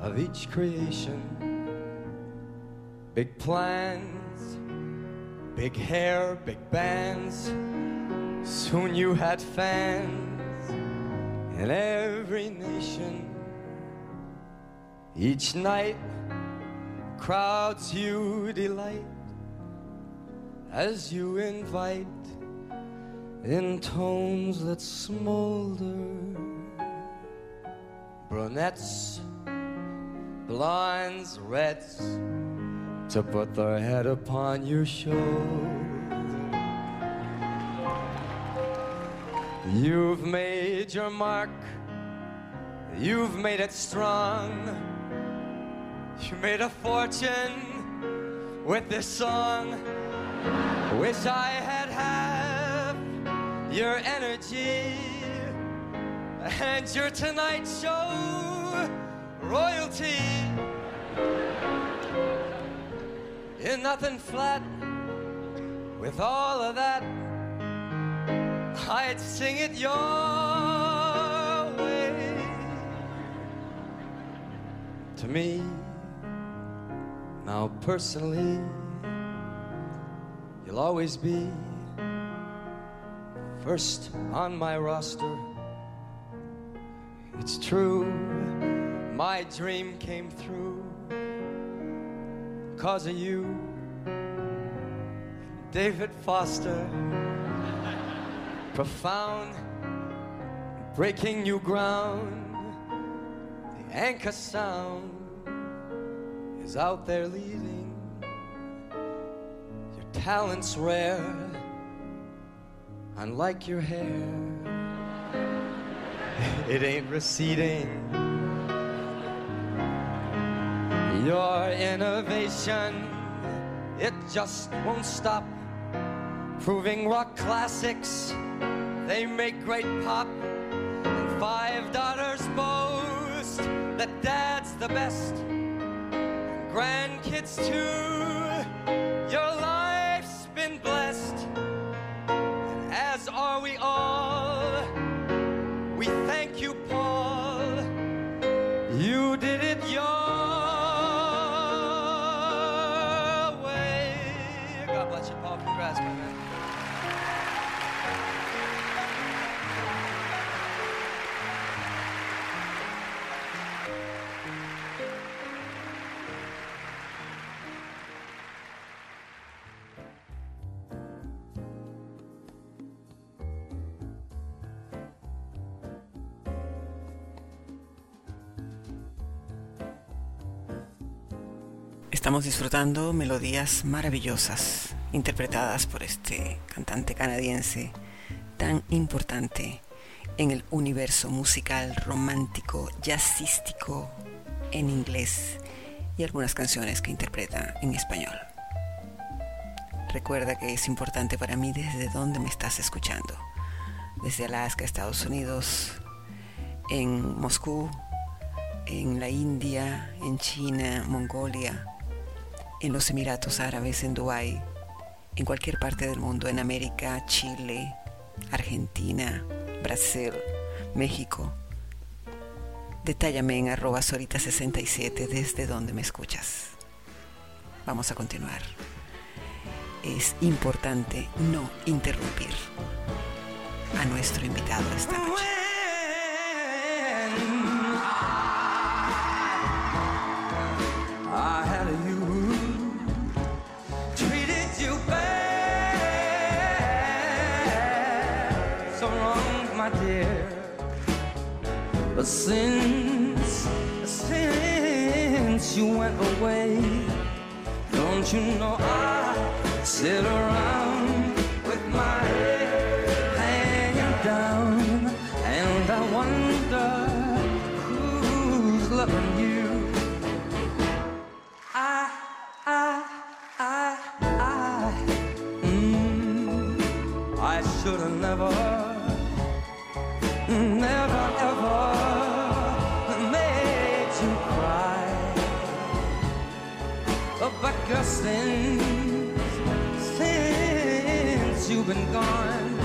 [SPEAKER 2] of each creation. Big plans, big hair, big bands. Soon you had fans in every nation. Each night, crowds you delight as you invite in tones that smolder. Brunettes blondes, reds, to put their head upon your shoulder. You've made your mark, you've made it strong. You made a fortune with this song. Wish I had half your energy and your Tonight Show royalty. You're nothing flat with all of that. I'd sing it your way. To me, now personally, you'll always be first on my roster. It's true, my dream came through because of you, David Foster. Profound, breaking new ground. The anchor sound is out there leading, Your talents rare, unlike your hair. It ain't receding. Your innovation, it just won't stop. Proving rock classics, they make great pop. And five daughters boast that dad's the best. Grandkids too,
[SPEAKER 4] Disfrutando melodías maravillosas interpretadas por este cantante canadiense tan importante en el universo musical romántico, jazzístico en inglés y algunas canciones que interpreta en español. Recuerda que es importante para mí desde dónde me estás escuchando. Desde Alaska, Estados Unidos, en Moscú, en la India, en China, Mongolia, en los Emiratos Árabes, en Dubái, en cualquier parte del mundo, en América, Chile, Argentina, Brasil, México. Detállame en arroba sorita67 desde donde me escuchas. Vamos a continuar. Es importante no interrumpir a nuestro invitado esta noche.
[SPEAKER 2] But since since you went away, don't you know I sit around with my head hanging down, and I wonder who's loving you. I, I, I, I, mm, I should have never But since, since you've been gone,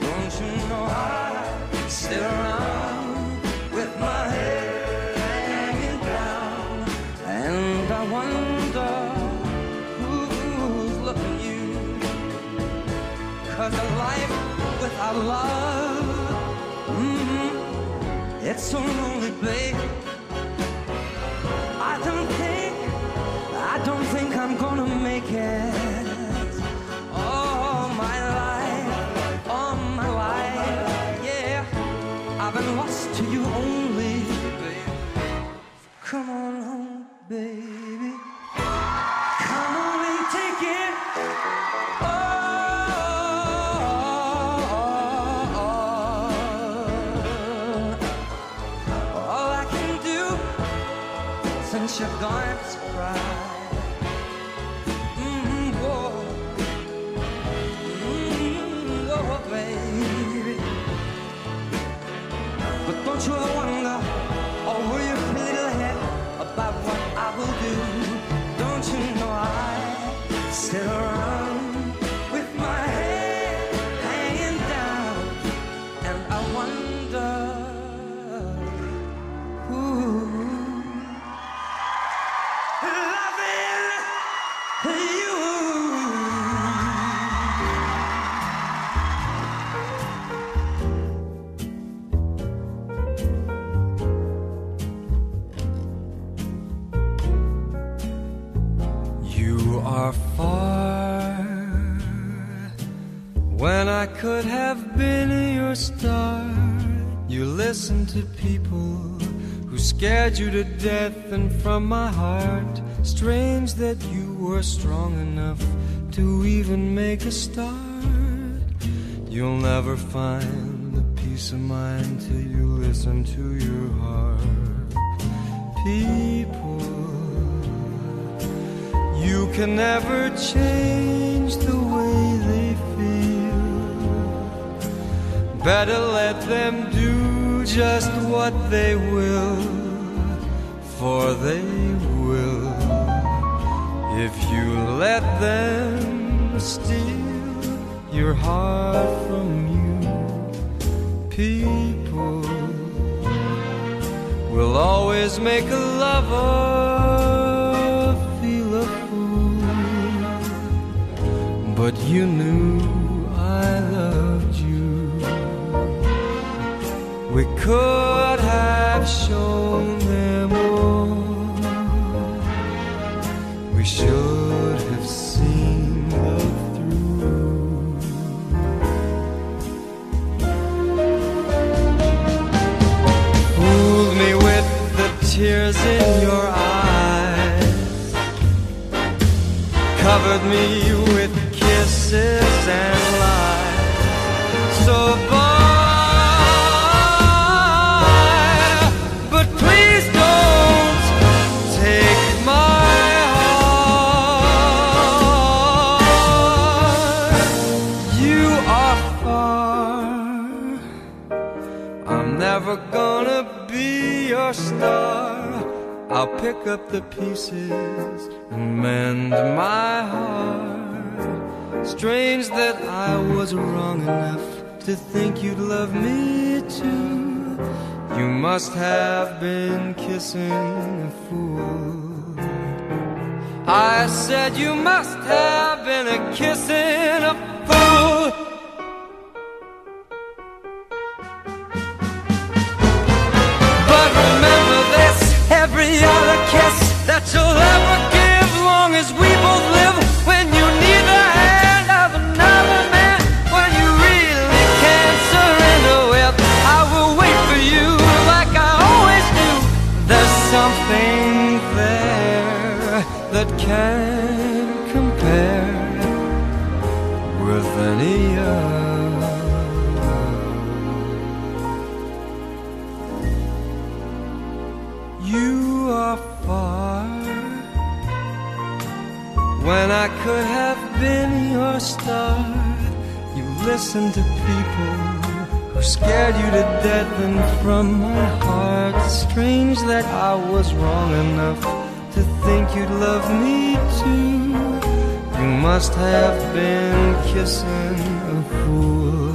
[SPEAKER 2] don't you know I sit around with my head hanging down, and I wonder who's looking you. Cause a life without love, mm, it's so lonely, babe. I don't I'm gonna make it. All my life, all my life, yeah. I've been lost to you only. Come on home, baby. Come on and take it. Oh, all I can do since you're gone sit to people who scared you to death, and from my heart, strange that you were strong enough to even make a start. You'll never find the peace of mind till you listen to your heart. People, you can never change the way they feel. Better let them just what they will, for they will if you let them steal your heart from you. People will always make a lover feel a fool, but you knew pick up the pieces and mend my heart. Strange that I was wrong enough to think you'd love me too. You must have been kissing a fool. I said you must have been a kissing a fool. Kiss. That listen to people who scared you to death, and from my heart, strange that I was wrong enough to think you'd love me too. You must have been kissing a fool.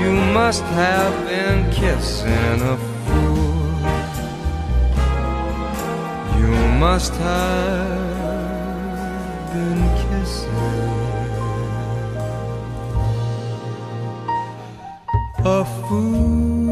[SPEAKER 2] You must have been kissing a fool. You must have a fool.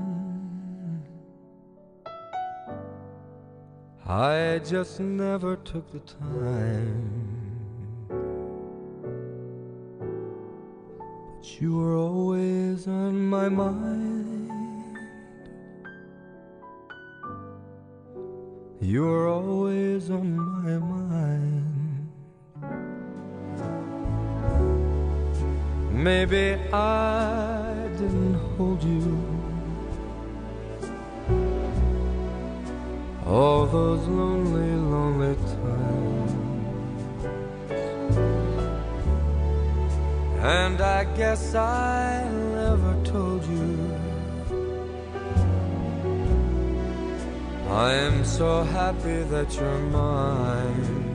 [SPEAKER 2] I just never took the time. But you were always on my mind. You were always on my mind. Maybe I all those lonely, lonely times. And I guess I never told you. I am so happy that you're mine.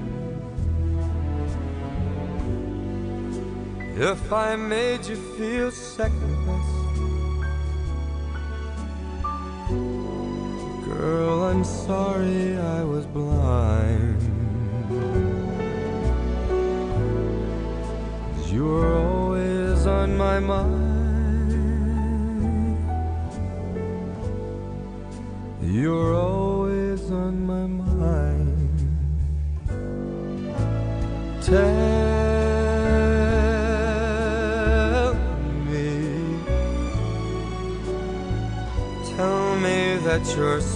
[SPEAKER 2] If I made you feel second best, girl, I'm sorry I was blind. you were always on my mind. You're always on my mind. Tell me, tell me that your sweet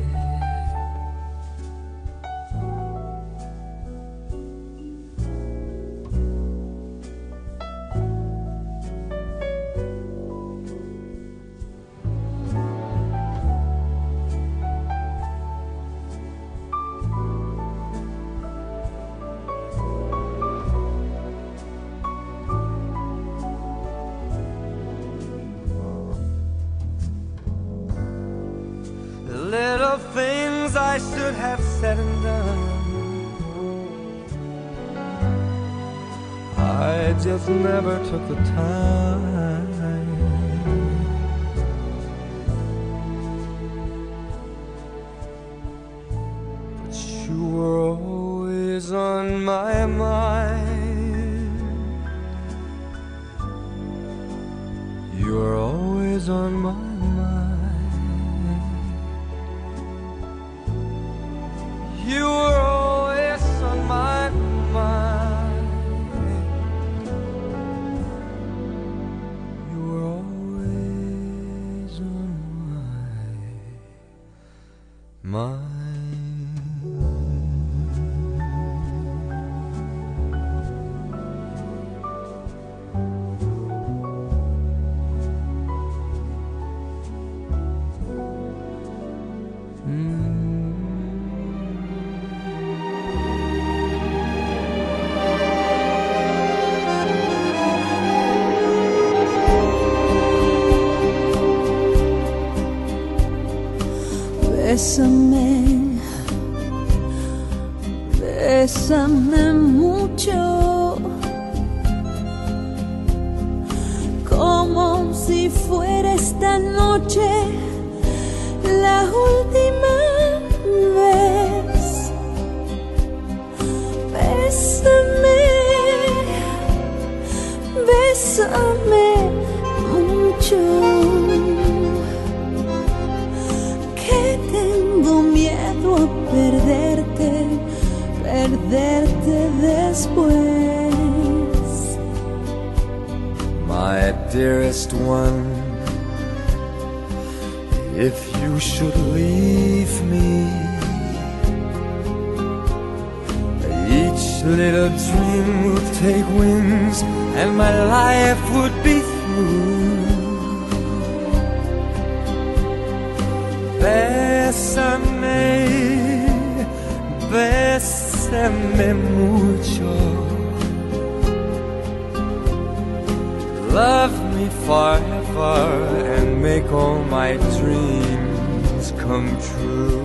[SPEAKER 2] Come true.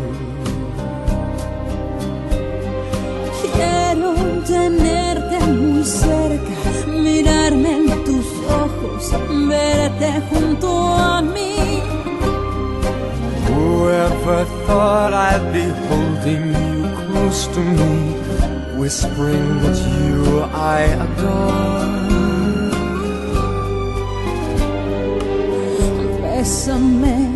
[SPEAKER 3] Quiero tenerte muy cerca, mirarme en tus ojos, verte junto a mí.
[SPEAKER 2] Whoever thought I'd be holding you close to me, whispering that you I adore.
[SPEAKER 3] Bésame,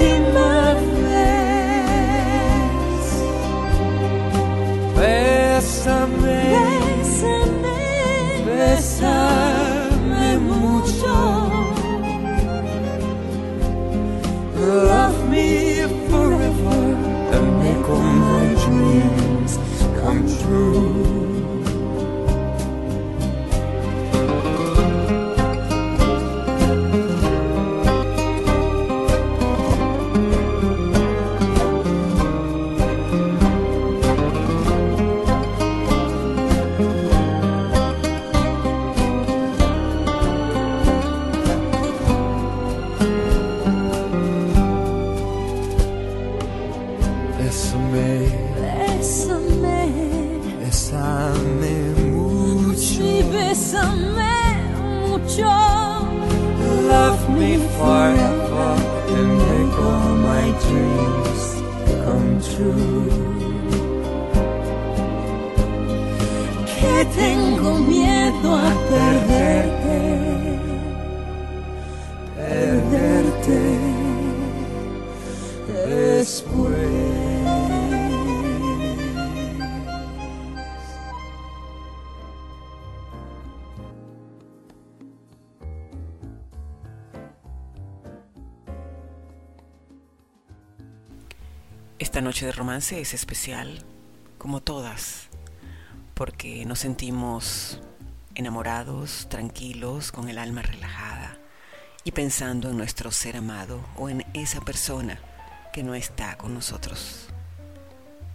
[SPEAKER 4] es especial, como todas, porque nos sentimos enamorados, tranquilos, con el alma relajada y pensando en nuestro ser amado o en esa persona que no está con nosotros.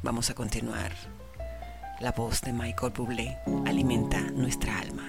[SPEAKER 4] Vamos a continuar. La voz de Michael Bublé alimenta nuestra alma.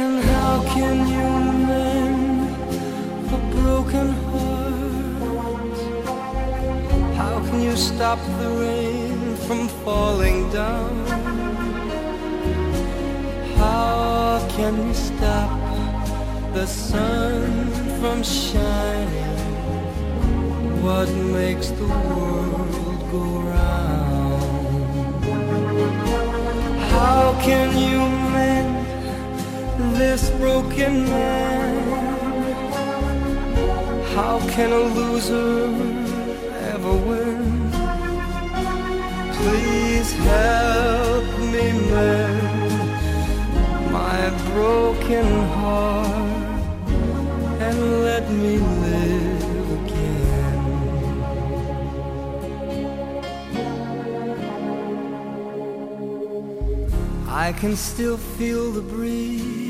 [SPEAKER 2] And how can you mend a broken heart? How can you stop the rain from falling down? How can you stop the sun from shining? What makes the world go round? How can you this broken man? How can a loser ever win? Please help me mend my broken heart and let me live again. I can still feel the breeze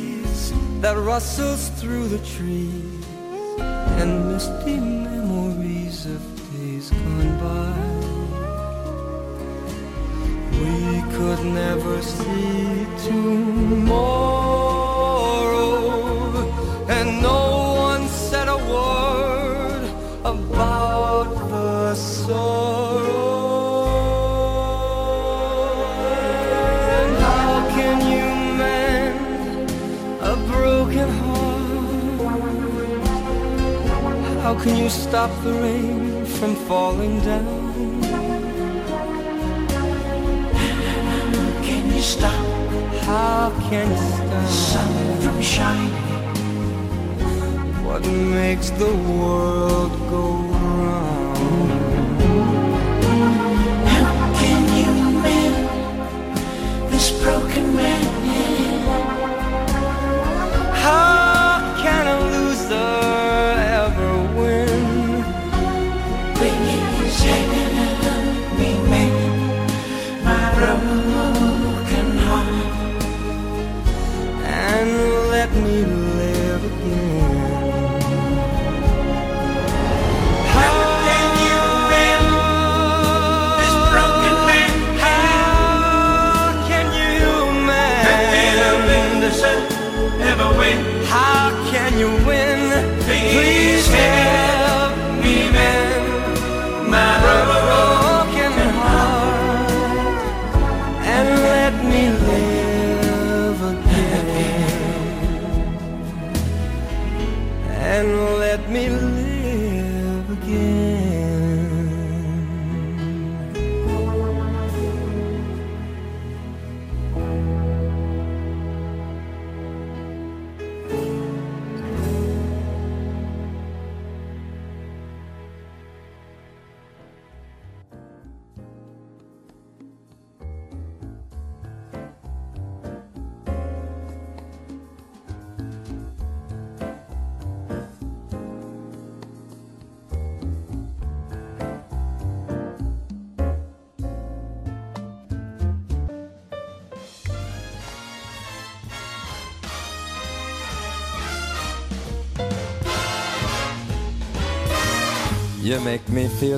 [SPEAKER 2] that rustles through the trees and misty memories of days gone by. We could never see tomorrow, can you stop the rain from falling down?
[SPEAKER 5] Can you stop
[SPEAKER 2] How can you
[SPEAKER 5] the
[SPEAKER 2] stop
[SPEAKER 5] sun from shining?
[SPEAKER 2] what makes the world go round?
[SPEAKER 5] How can you mend this broken man?
[SPEAKER 2] How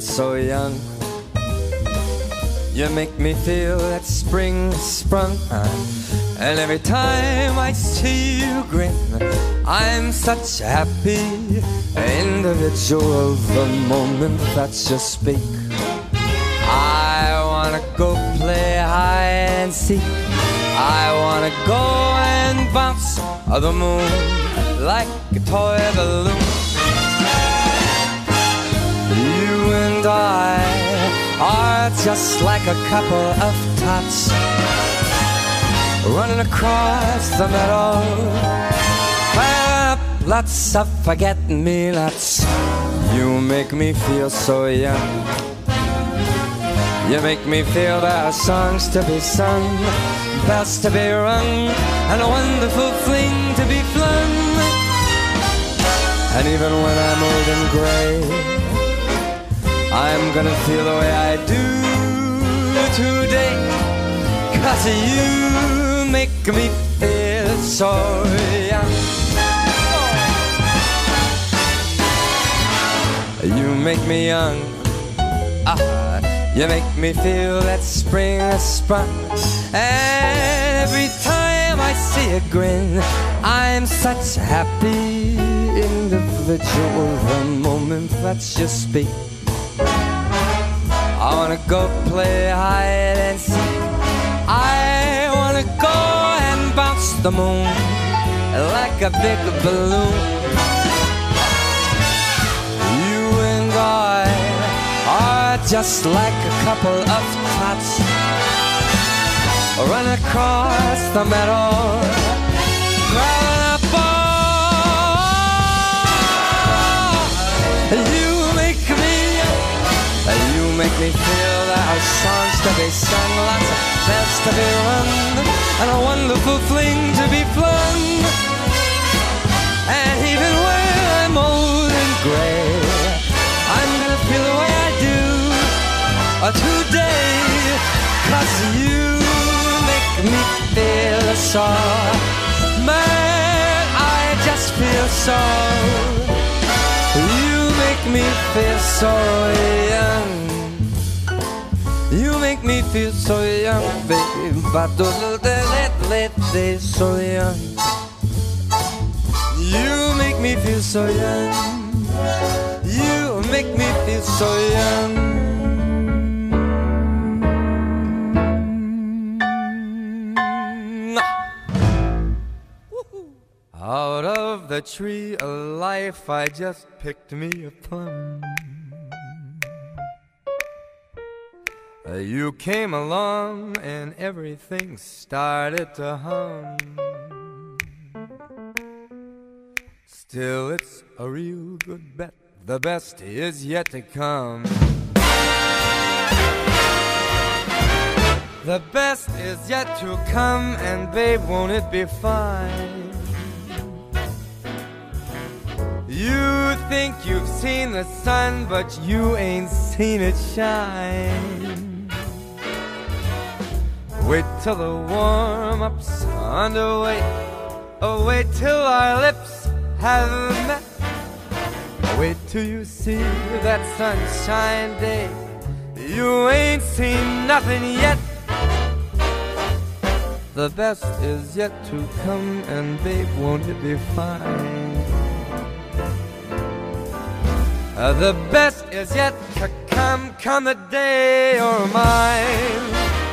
[SPEAKER 2] feel so young. You make me feel that spring sprung. And every time I see you grin, I'm such a happy individual. The moment that you speak, I wanna go play hide and seek. I wanna go and bounce on the moon like a toy balloon. Are just like a couple of tots running across the meadow. Up lots of forget-me-nots. You make me feel so young. You make me feel there are songs to be sung, bells to be rung, and a wonderful fling to be flung. And even when I'm old and gray, I'm gonna feel the way I do today. Cause you make me feel so young. You make me young. Ah, you make me feel that spring has sprung. And every time I see a grin, I'm such happy individual. The moment that you speak. I wanna go play hide and seek. I wanna go and bounce the moon like a big balloon. You and I are just like a couple of tots run across the meadow. Me feel that are songs to be sung, lots of bells to be rung, and a wonderful fling to be flung. And even when I'm old and gray, I'm gonna feel the way I do uh, today. Cause you make me feel so, man, I just feel so. You make me feel so young. You make me feel so young, baby. But don't let let this so young. You make me feel so young. You make me feel so young. Out of the tree of life, I just picked me a plum. You came along and everything started to hum. Still, it's a real good bet. The best is yet to come. The best is yet to come, and babe, won't it be fine? You think you've seen the sun, but you ain't seen it shine. Wait till the warm up's underway. Oh, wait till our lips have met. Oh, wait till you see that sunshine day. You ain't seen nothing yet. The best is yet to come, and babe, won't it be fine? Uh, the best is yet to come, come the day you're mine.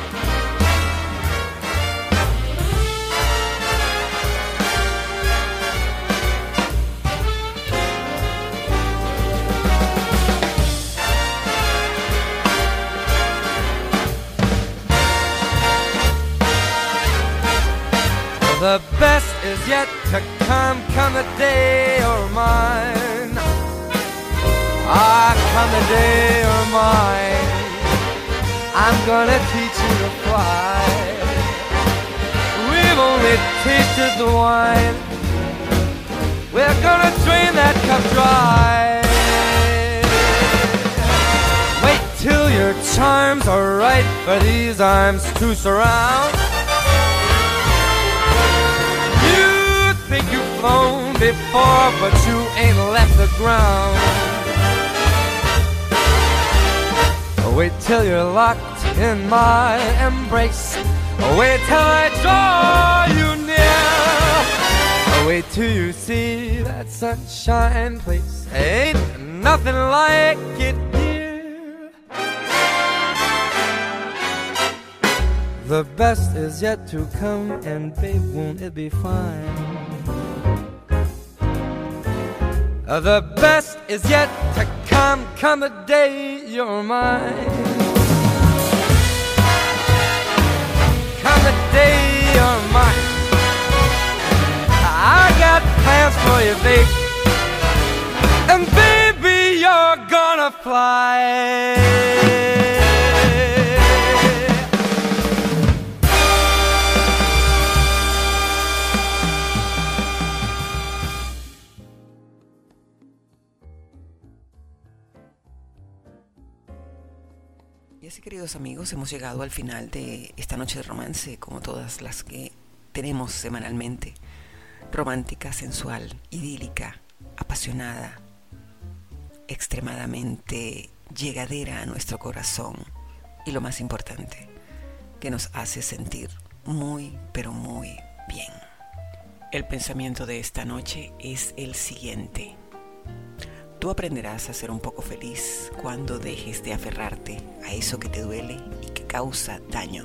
[SPEAKER 2] The best is yet to come, come the day you're mine. Ah, come the day you're mine. I'm gonna teach you to fly. We've only tasted the wine. We're gonna drain that cup dry. Wait till your charms are right for these arms to surround. Flown before, but you ain't left the ground. Wait till you're locked in my embrace. Wait till I draw you near. Wait till you see that sunshine place. Ain't nothing like it here. The best is yet to come, and babe, won't it be fine? Uh, the best is yet to come, come the day you're mine. Come the day you're mine. I got plans for you, babe. And baby, you're gonna fly.
[SPEAKER 4] Queridos amigos, hemos llegado al final de esta noche de romance, como todas las que tenemos semanalmente. Romántica, sensual, idílica, apasionada, extremadamente llegadera a nuestro corazón y lo más importante, que nos hace sentir muy, pero muy bien. El pensamiento de esta noche es el siguiente. Tú aprenderás a ser un poco feliz cuando dejes de aferrarte a eso que te duele y que causa daño.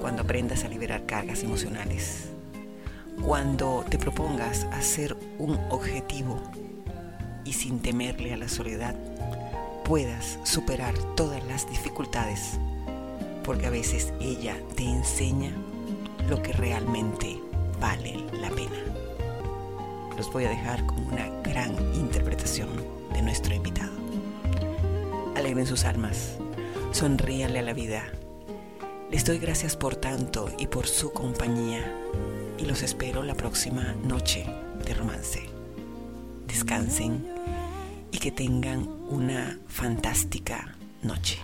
[SPEAKER 4] Cuando aprendas a liberar cargas emocionales. Cuando te propongas hacer un objetivo y sin temerle a la soledad puedas superar todas las dificultades. Porque a veces ella te enseña lo que realmente vale la pena los voy a dejar con una gran interpretación de nuestro invitado. Alegren sus almas, sonríanle a la vida. Les doy gracias por tanto y por su compañía y los espero la próxima noche de romance. Descansen y que tengan una fantástica noche.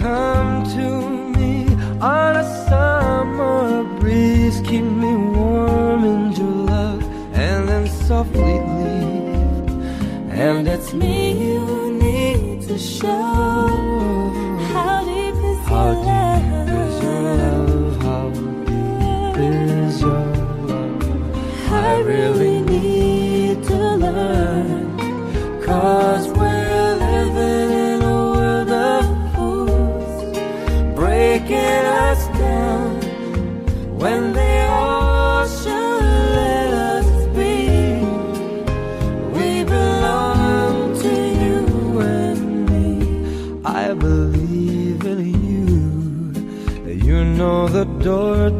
[SPEAKER 2] Come to me on a summer breeze, keep me warm in your love, and then softly leave. And it's me you need to show.
[SPEAKER 3] How deep is
[SPEAKER 2] How
[SPEAKER 3] your
[SPEAKER 2] deep is your
[SPEAKER 3] love?
[SPEAKER 2] love? How deep is your love?
[SPEAKER 3] I really need
[SPEAKER 2] the door